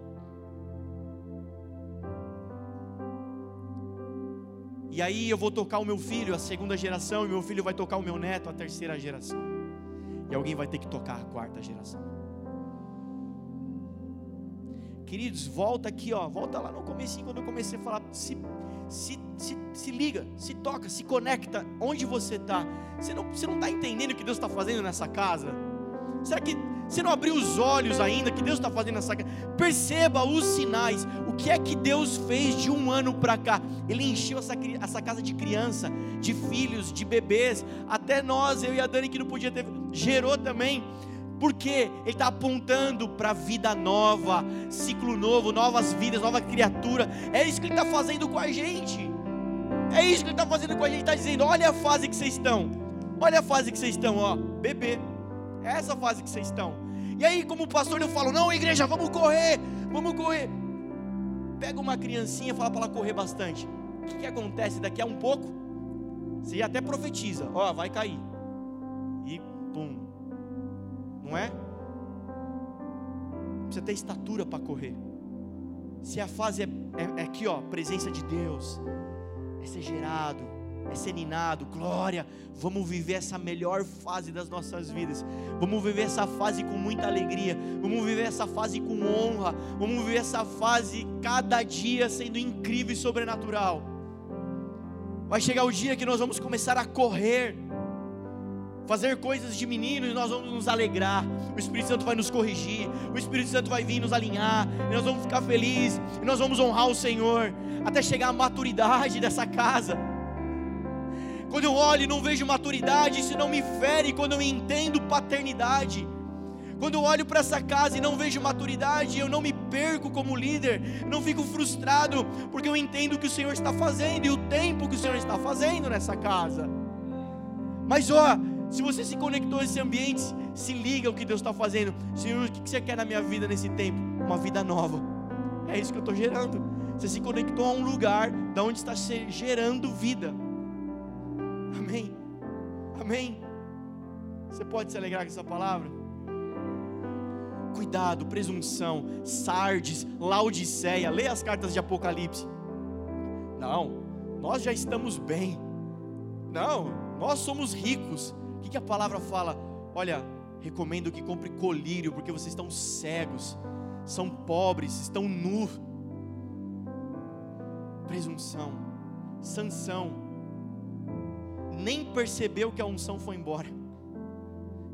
E aí eu vou tocar o meu filho, a segunda geração, e meu filho vai tocar o meu neto, a terceira geração. E alguém vai ter que tocar a quarta geração. Queridos, volta aqui, ó, volta lá no começo quando eu comecei a falar, se, se, se, se liga, se toca, se conecta, onde você está. Você não está você não tá entendendo o que Deus está fazendo nessa casa? Será que você não abriu os olhos ainda que Deus está fazendo nessa casa? Perceba os sinais. O que é que Deus fez de um ano para cá? Ele encheu essa, essa casa de criança, de filhos, de bebês. Até nós, eu e a Dani que não podia ter, gerou também. Porque Ele está apontando para vida nova, ciclo novo, novas vidas, nova criatura. É isso que Ele está fazendo com a gente. É isso que Ele está fazendo com a gente. Está dizendo: olha a fase que vocês estão. Olha a fase que vocês estão, ó, bebê. É essa fase que vocês estão. E aí, como pastor, eu falo: não, igreja, vamos correr, vamos correr. Pega uma criancinha e fala para ela correr bastante. O que, que acontece daqui a um pouco? Você até profetiza: ó, vai cair. E pum. Não é? Precisa ter estatura para correr. Se a fase é, é, é aqui, ó, presença de Deus, é ser gerado, é ser ninado, glória. Vamos viver essa melhor fase das nossas vidas. Vamos viver essa fase com muita alegria. Vamos viver essa fase com honra. Vamos viver essa fase cada dia sendo incrível e sobrenatural. Vai chegar o dia que nós vamos começar a correr, fazer coisas de menino e nós vamos nos alegrar. O Espírito Santo vai nos corrigir, o Espírito Santo vai vir nos alinhar, e nós vamos ficar felizes, e nós vamos honrar o Senhor, até chegar à maturidade dessa casa. Quando eu olho e não vejo maturidade, isso não me fere quando eu entendo paternidade. Quando eu olho para essa casa e não vejo maturidade, eu não me perco como líder, não fico frustrado, porque eu entendo o que o Senhor está fazendo e o tempo que o Senhor está fazendo nessa casa. Mas ó, se você se conectou a esse ambiente, se liga ao que Deus está fazendo. Senhor, o que você quer na minha vida nesse tempo? Uma vida nova. É isso que eu estou gerando. Você se conectou a um lugar da onde está gerando vida. Amém. Amém. Você pode se alegrar com essa palavra? Cuidado, presunção, Sardes, Laodiceia, leia as cartas de Apocalipse. Não, nós já estamos bem. Não, nós somos ricos. O que, que a palavra fala? Olha, recomendo que compre colírio, porque vocês estão cegos, são pobres, estão nus. Presunção, sanção, nem percebeu que a unção foi embora,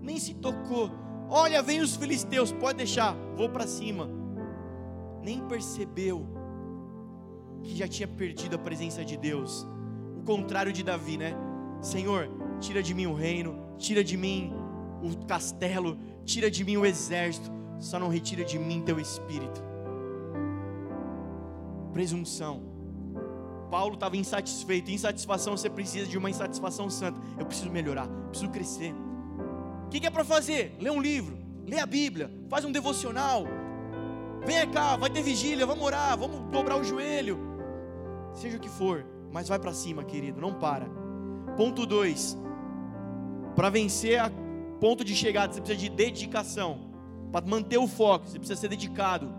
nem se tocou. Olha, vem os filisteus, pode deixar, vou para cima. Nem percebeu que já tinha perdido a presença de Deus. O contrário de Davi, né? Senhor, tira de mim o reino, tira de mim o castelo, tira de mim o exército, só não retira de mim teu espírito. Presunção. Paulo estava insatisfeito. Insatisfação, você precisa de uma insatisfação santa. Eu preciso melhorar, preciso crescer. O que, que é para fazer? Lê um livro, lê a Bíblia, faz um devocional. Vem cá, vai ter vigília, vamos orar, vamos dobrar o joelho. Seja o que for, mas vai para cima, querido, não para. Ponto 2. Para vencer a ponto de chegada, você precisa de dedicação. Para manter o foco, você precisa ser dedicado.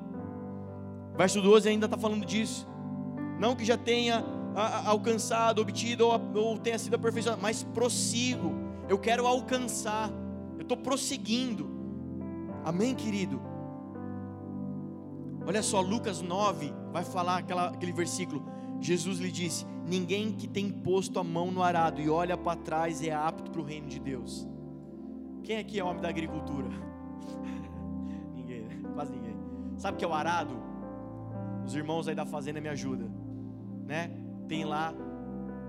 Verso 12 ainda está falando disso. Não que já tenha alcançado, obtido ou, tenha sido aperfeiçoado, mas prossigo. Eu quero alcançar. Eu estou prosseguindo. Amém, querido? Olha só, Lucas 9 vai falar aquela, aquele versículo. Jesus lhe disse: Ninguém que tem posto a mão no arado e olha para trás é apto para o reino de Deus. Quem aqui é homem da agricultura? ninguém, né? quase ninguém. Sabe o que é o arado? Os irmãos aí da fazenda me ajudam, né? Tem lá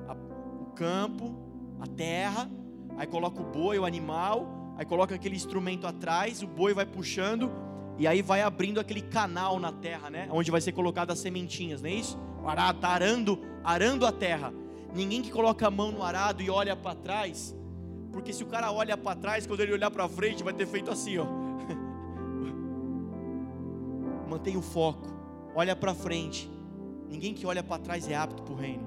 a, o campo, a terra, aí coloca o boi, o animal, aí coloca aquele instrumento atrás, o boi vai puxando e aí vai abrindo aquele canal na terra, né? Onde vai ser colocado as sementinhas, não é isso? O arado está arando, arando a terra. Ninguém que coloca a mão no arado e olha para trás porque se o cara olha para trás, quando ele olhar para frente, vai ter feito assim, ó. Mantenha o foco. Olha para frente. Ninguém que olha para trás é apto para o reino.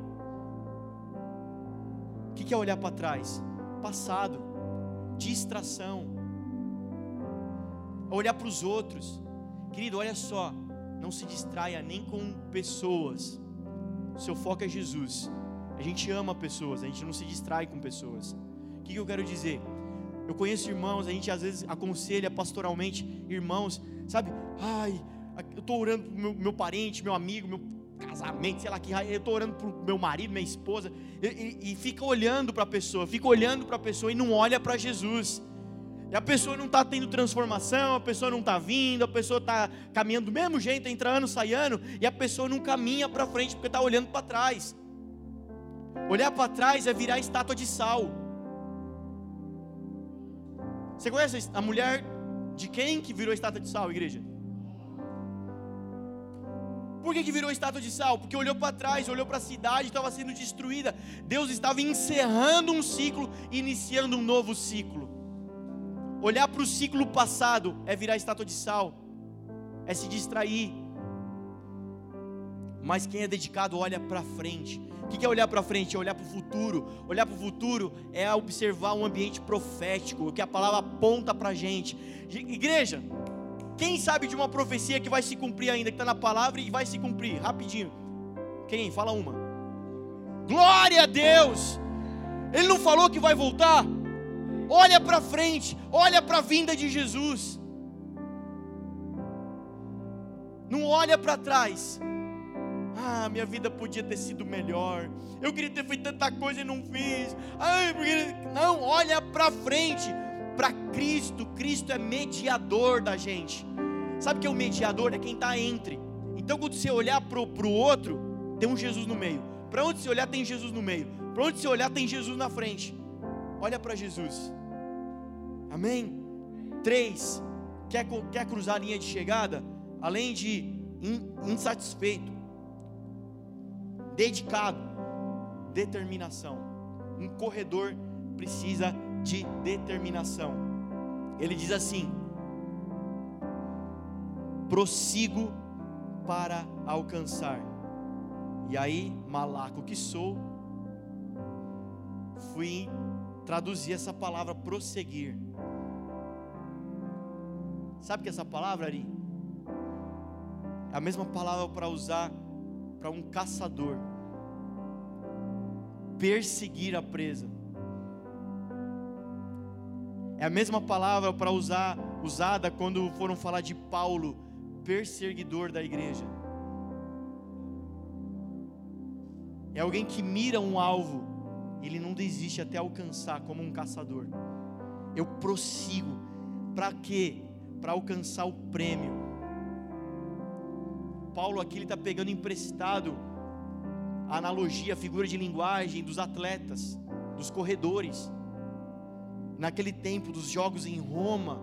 O que é olhar para trás? Passado, distração, olhar para os outros. Querido, olha só, não se distraia nem com pessoas. Seu foco é Jesus. A gente ama pessoas, a gente não se distrai com pessoas que, que eu quero dizer? Eu conheço irmãos, a gente às vezes aconselha pastoralmente irmãos, sabe? Ai, eu estou orando para meu, meu parente, meu amigo, meu casamento, sei lá que eu estou orando para o meu marido, minha esposa, e, e, e fica olhando para a pessoa, fica olhando para a pessoa e não olha para Jesus. E a pessoa não está tendo transformação, a pessoa não está vindo, a pessoa está caminhando do mesmo jeito, entrando, saindo, e a pessoa não caminha para frente porque está olhando para trás. Olhar para trás é virar estátua de sal. Você conhece a mulher de quem que virou estátua de sal, igreja? Por que, que virou estátua de sal? Porque olhou para trás, olhou para a cidade, estava sendo destruída. Deus estava encerrando um ciclo, iniciando um novo ciclo. Olhar para o ciclo passado é virar estátua de sal, é se distrair. Mas quem é dedicado olha para frente, o que é olhar para frente? É olhar para o futuro. Olhar para o futuro é observar um ambiente profético, o que a palavra aponta para a gente. Igreja, quem sabe de uma profecia que vai se cumprir ainda, que está na palavra e vai se cumprir? Rapidinho. Quem? Fala uma. Glória a Deus! Ele não falou que vai voltar? Olha para frente, olha para a vinda de Jesus. Não olha para trás. Ah, minha vida podia ter sido melhor. Eu queria ter feito tanta coisa e não fiz. Ai. Não, olha para frente, para Cristo. Cristo é mediador da gente. Sabe o que é o mediador? É quem está entre. Então, quando você olhar para o outro, tem um Jesus no meio. Para onde você olhar, tem Jesus no meio. Para onde você olhar, tem Jesus na frente. Olha para Jesus. Amém? Três. Quer, quer cruzar a linha de chegada? Além de insatisfeito, dedicado, determinação. Um corredor precisa de determinação. Ele diz assim: prossigo para alcançar. E aí, malaco que sou, fui traduzir essa palavra prosseguir. Sabe que essa palavra, Ari? É a mesma palavra para usar para um caçador perseguir a presa. É a mesma palavra para usar usada quando foram falar de Paulo, perseguidor da igreja. É alguém que mira um alvo Ele não desiste até alcançar como um caçador. Eu prossigo. Para quê? Para alcançar o prêmio. Paulo aqui está pegando emprestado a analogia, a figura de linguagem dos atletas, dos corredores. Naquele tempo dos jogos em Roma,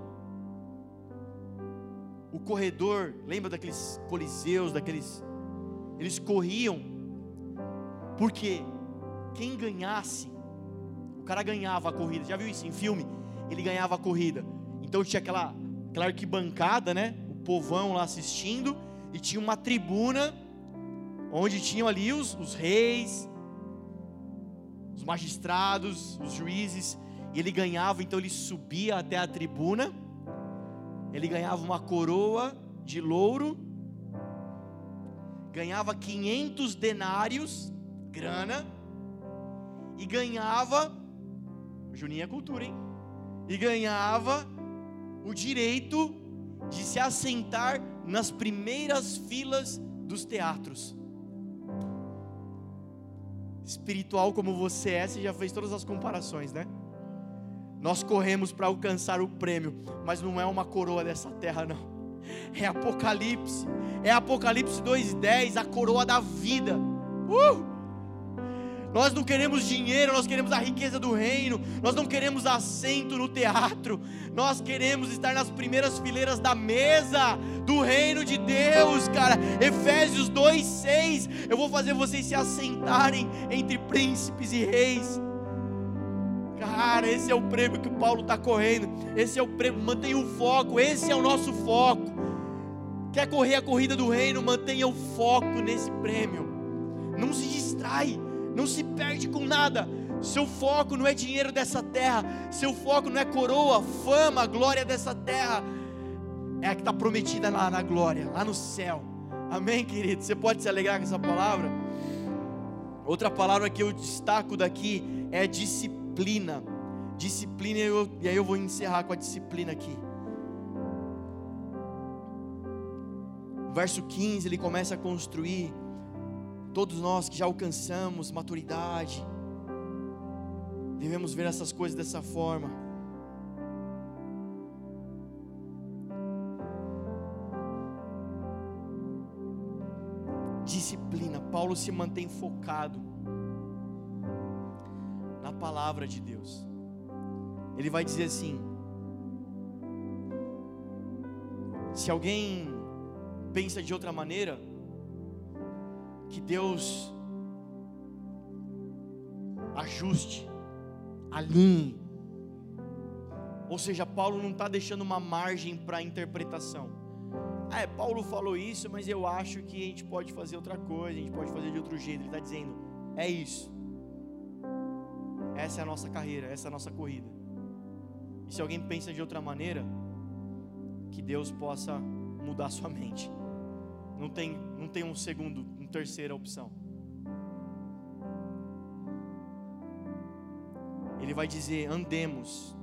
o corredor, lembra daqueles coliseus, daqueles eles corriam porque quem ganhasse, o cara ganhava a corrida. Já viu isso em filme? Ele ganhava a corrida. Então tinha aquela, aquela arquibancada, né? O povão lá assistindo. E tinha uma tribuna onde tinham ali os, os reis, os magistrados, os juízes. E ele ganhava, então ele subia até a tribuna. Ele ganhava uma coroa de louro ganhava 500 denários, grana, e ganhava, Juninho é cultura, hein? E ganhava o direito de se assentar nas primeiras filas dos teatros. Espiritual como você é, você já fez todas as comparações, né? Nós corremos para alcançar o prêmio, mas não é uma coroa dessa terra, não é Apocalipse, é Apocalipse 2,10, a coroa da vida. Uh! Nós não queremos dinheiro, nós queremos a riqueza do reino, nós não queremos assento no teatro, nós queremos estar nas primeiras fileiras da mesa do reino de Deus, cara. Efésios 2,6, eu vou fazer vocês se assentarem entre príncipes e reis. Cara, esse é o prêmio que o Paulo está correndo. Esse é o prêmio. Mantenha o foco. Esse é o nosso foco. Quer correr a corrida do reino? Mantenha o foco nesse prêmio. Não se distrai. Não se perde com nada. Seu foco não é dinheiro dessa terra. Seu foco não é coroa, fama, glória dessa terra. É a que está prometida lá na glória, lá no céu. Amém, querido? Você pode se alegrar com essa palavra? Outra palavra que eu destaco daqui é disciplina disciplina. Eu, e aí eu vou encerrar com a disciplina aqui. Verso 15, ele começa a construir. Todos nós que já alcançamos maturidade, devemos ver essas coisas dessa forma. Disciplina, Paulo se mantém focado palavra de Deus. Ele vai dizer assim: se alguém pensa de outra maneira, que Deus ajuste, alinhe. Ou seja, Paulo não está deixando uma margem para interpretação. Ah, é, Paulo falou isso, mas eu acho que a gente pode fazer outra coisa, a gente pode fazer de outro jeito. Ele está dizendo, é isso. Essa é a nossa carreira, essa é a nossa corrida. E se alguém pensa de outra maneira, que Deus possa mudar sua mente. Não tem, não tem um segundo, terceira opção. Ele vai dizer: andemos.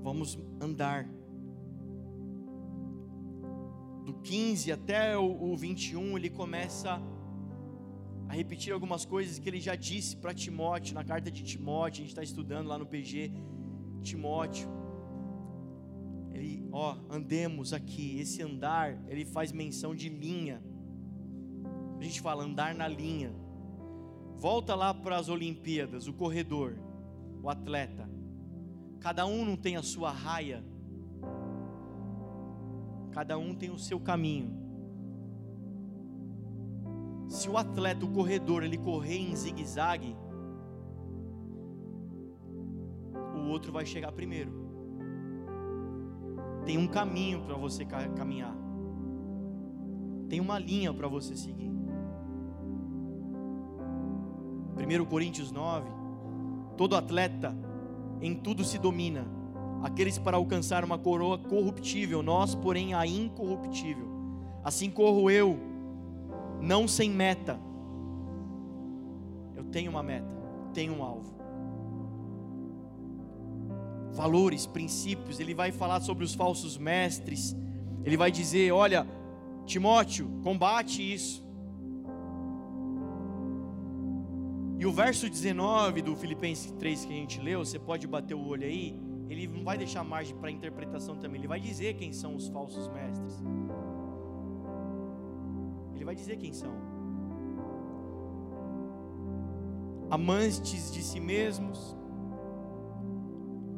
Vamos andar do 15 até o, o 21, ele começa a repetir algumas coisas que ele já disse para Timóteo, na carta de Timóteo, a gente está estudando lá no PG, Timóteo. Ele, ó, andemos aqui, esse andar, ele faz menção de linha. A gente fala andar na linha. Volta lá para as Olimpíadas, o corredor, o atleta. Cada um não tem a sua raia Cada um tem o seu caminho. Se o atleta, o corredor, ele correr em zigue-zague, o outro vai chegar primeiro. Tem um caminho para você caminhar. Tem uma linha para você seguir. 1 Coríntios 9: Todo atleta em tudo se domina aqueles para alcançar uma coroa corruptível, nós, porém, a incorruptível. Assim corro eu, não sem meta. Eu tenho uma meta, tenho um alvo. Valores, princípios, ele vai falar sobre os falsos mestres. Ele vai dizer: olha, Timóteo, combate isso. E o verso 19 do Filipenses 3 que a gente leu, você pode bater o olho aí, ele não vai deixar margem para interpretação também, ele vai dizer quem são os falsos mestres. Ele vai dizer quem são. Amantes de si mesmos,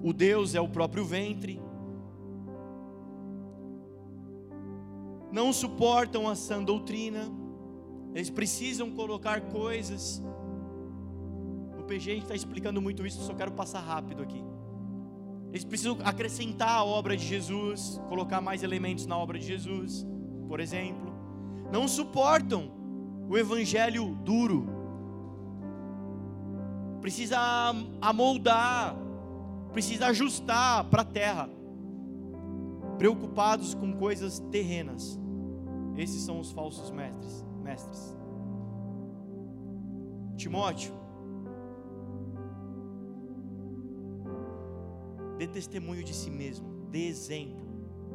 o Deus é o próprio ventre, não suportam a sã doutrina, eles precisam colocar coisas. No PG está explicando muito isso, só quero passar rápido aqui. Eles precisam acrescentar a obra de Jesus, colocar mais elementos na obra de Jesus, por exemplo. Não suportam o evangelho duro. Precisa amoldar, precisa ajustar para a terra. Preocupados com coisas terrenas. Esses são os falsos mestres, mestres. Timóteo, dê testemunho de si mesmo, dê exemplo.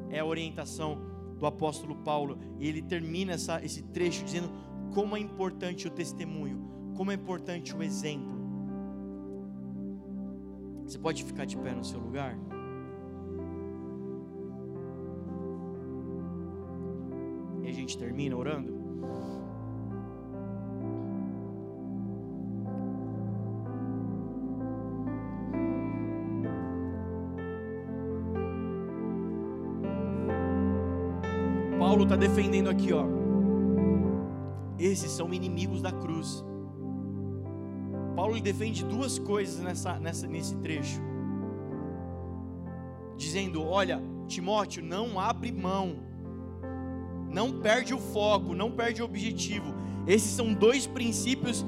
É a orientação do apóstolo Paulo, e ele termina essa, esse trecho dizendo como é importante o testemunho, como é importante o exemplo. Você pode ficar de pé no seu lugar? E a gente termina orando. Paulo está defendendo aqui, ó. Esses são inimigos da cruz. Paulo defende duas coisas nessa, nessa, nesse trecho, dizendo: Olha, Timóteo, não abre mão, não perde o foco, não perde o objetivo. Esses são dois princípios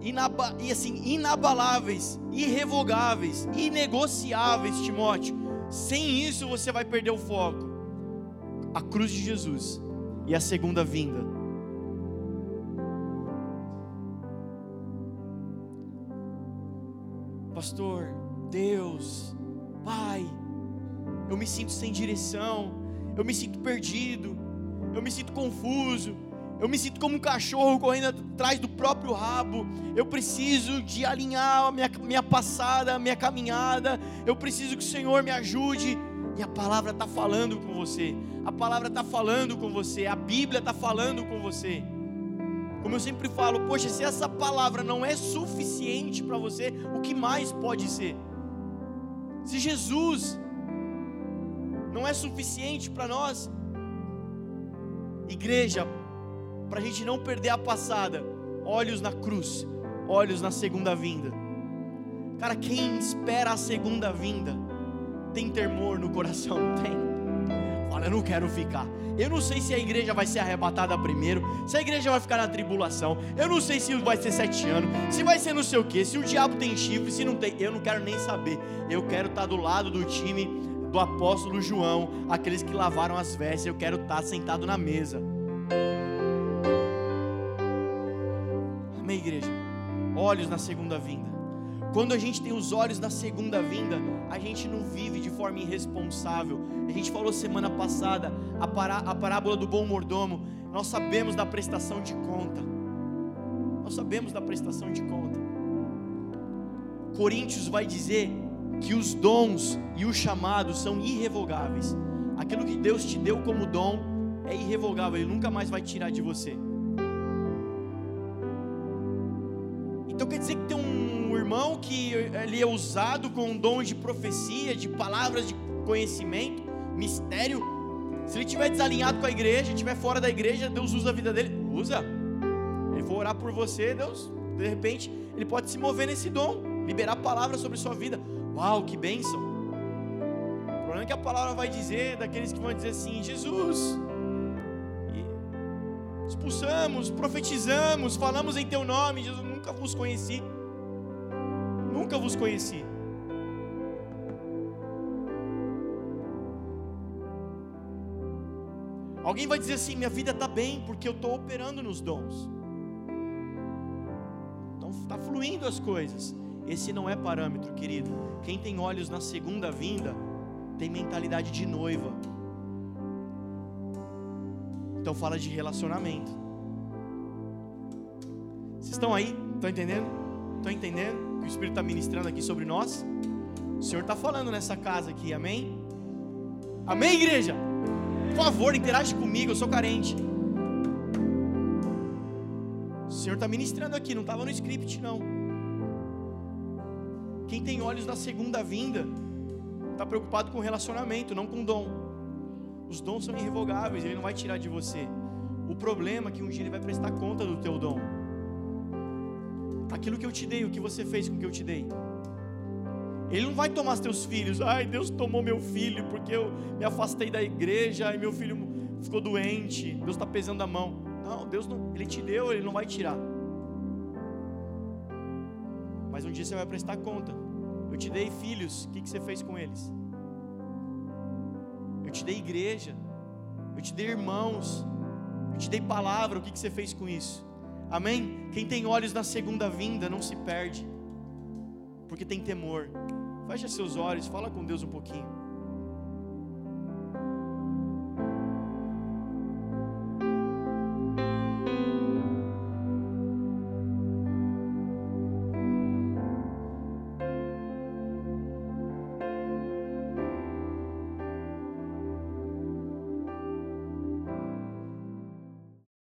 inaba, assim, inabaláveis, irrevogáveis, inegociáveis, Timóteo. Sem isso você vai perder o foco a cruz de Jesus e a segunda vinda. Deus, Pai, eu me sinto sem direção, eu me sinto perdido, eu me sinto confuso, eu me sinto como um cachorro correndo atrás do próprio rabo. Eu preciso de alinhar a minha, minha passada, a minha caminhada. Eu preciso que o Senhor me ajude. E a palavra está falando com você. A palavra está falando com você. A Bíblia está falando com você. Como eu sempre falo, poxa, se essa palavra não é suficiente para você, o que mais pode ser? Se Jesus não é suficiente para nós, igreja, para a gente não perder a passada, olhos na cruz, olhos na segunda vinda. Cara, quem espera a segunda vinda, tem temor no coração? Tem. Fala, eu não quero ficar. Eu não sei se a igreja vai ser arrebatada primeiro, se a igreja vai ficar na tribulação. Eu não sei se vai ser sete anos, se vai ser não sei o que, se o diabo tem chifre, se não tem. Eu não quero nem saber. Eu quero estar do lado do time do apóstolo João, aqueles que lavaram as vestes. Eu quero estar sentado na mesa. Amém, igreja? Olhos na segunda vinda. Quando a gente tem os olhos na segunda vinda, a gente não vive de forma irresponsável. A gente falou semana passada a, pará a parábola do bom mordomo. Nós sabemos da prestação de conta. Nós sabemos da prestação de conta. Coríntios vai dizer que os dons e os chamados são irrevogáveis. Aquilo que Deus te deu como dom é irrevogável, Ele nunca mais vai tirar de você. Então quer dizer que tem irmão que ele é usado com um dom de profecia, de palavras de conhecimento, mistério. Se ele estiver desalinhado com a igreja, estiver fora da igreja, Deus usa a vida dele. Usa. Ele for orar por você, Deus, de repente, ele pode se mover nesse dom, liberar palavras sobre sua vida. Uau, que bênção. O problema é que a palavra vai dizer daqueles que vão dizer assim: Jesus, expulsamos, profetizamos, falamos em teu nome, Jesus, nunca vos conheci. Nunca vos conheci. Alguém vai dizer assim: minha vida está bem porque eu estou operando nos dons. Então está fluindo as coisas. Esse não é parâmetro, querido. Quem tem olhos na segunda vinda tem mentalidade de noiva. Então fala de relacionamento. Vocês estão aí? Estão entendendo? Estão entendendo que o Espírito está ministrando aqui sobre nós? O Senhor está falando nessa casa aqui, amém? Amém, igreja? Por favor, interage comigo, eu sou carente. O Senhor está ministrando aqui, não estava no script, não. Quem tem olhos na segunda vinda, está preocupado com relacionamento, não com dom. Os dons são irrevogáveis, Ele não vai tirar de você. O problema é que um dia Ele vai prestar conta do teu dom. Aquilo que eu te dei, o que você fez com o que eu te dei. Ele não vai tomar os teus filhos. Ai, Deus tomou meu filho porque eu me afastei da igreja e meu filho ficou doente. Deus está pesando a mão. Não, Deus não, Ele te deu, Ele não vai tirar. Mas um dia você vai prestar conta. Eu te dei filhos, o que, você fez com eles? Eu te dei igreja, eu te dei irmãos, eu te dei palavra, o que você fez com isso? Amém? Quem tem olhos na segunda vinda não se perde, porque tem temor. Feche seus olhos, fala com Deus um pouquinho.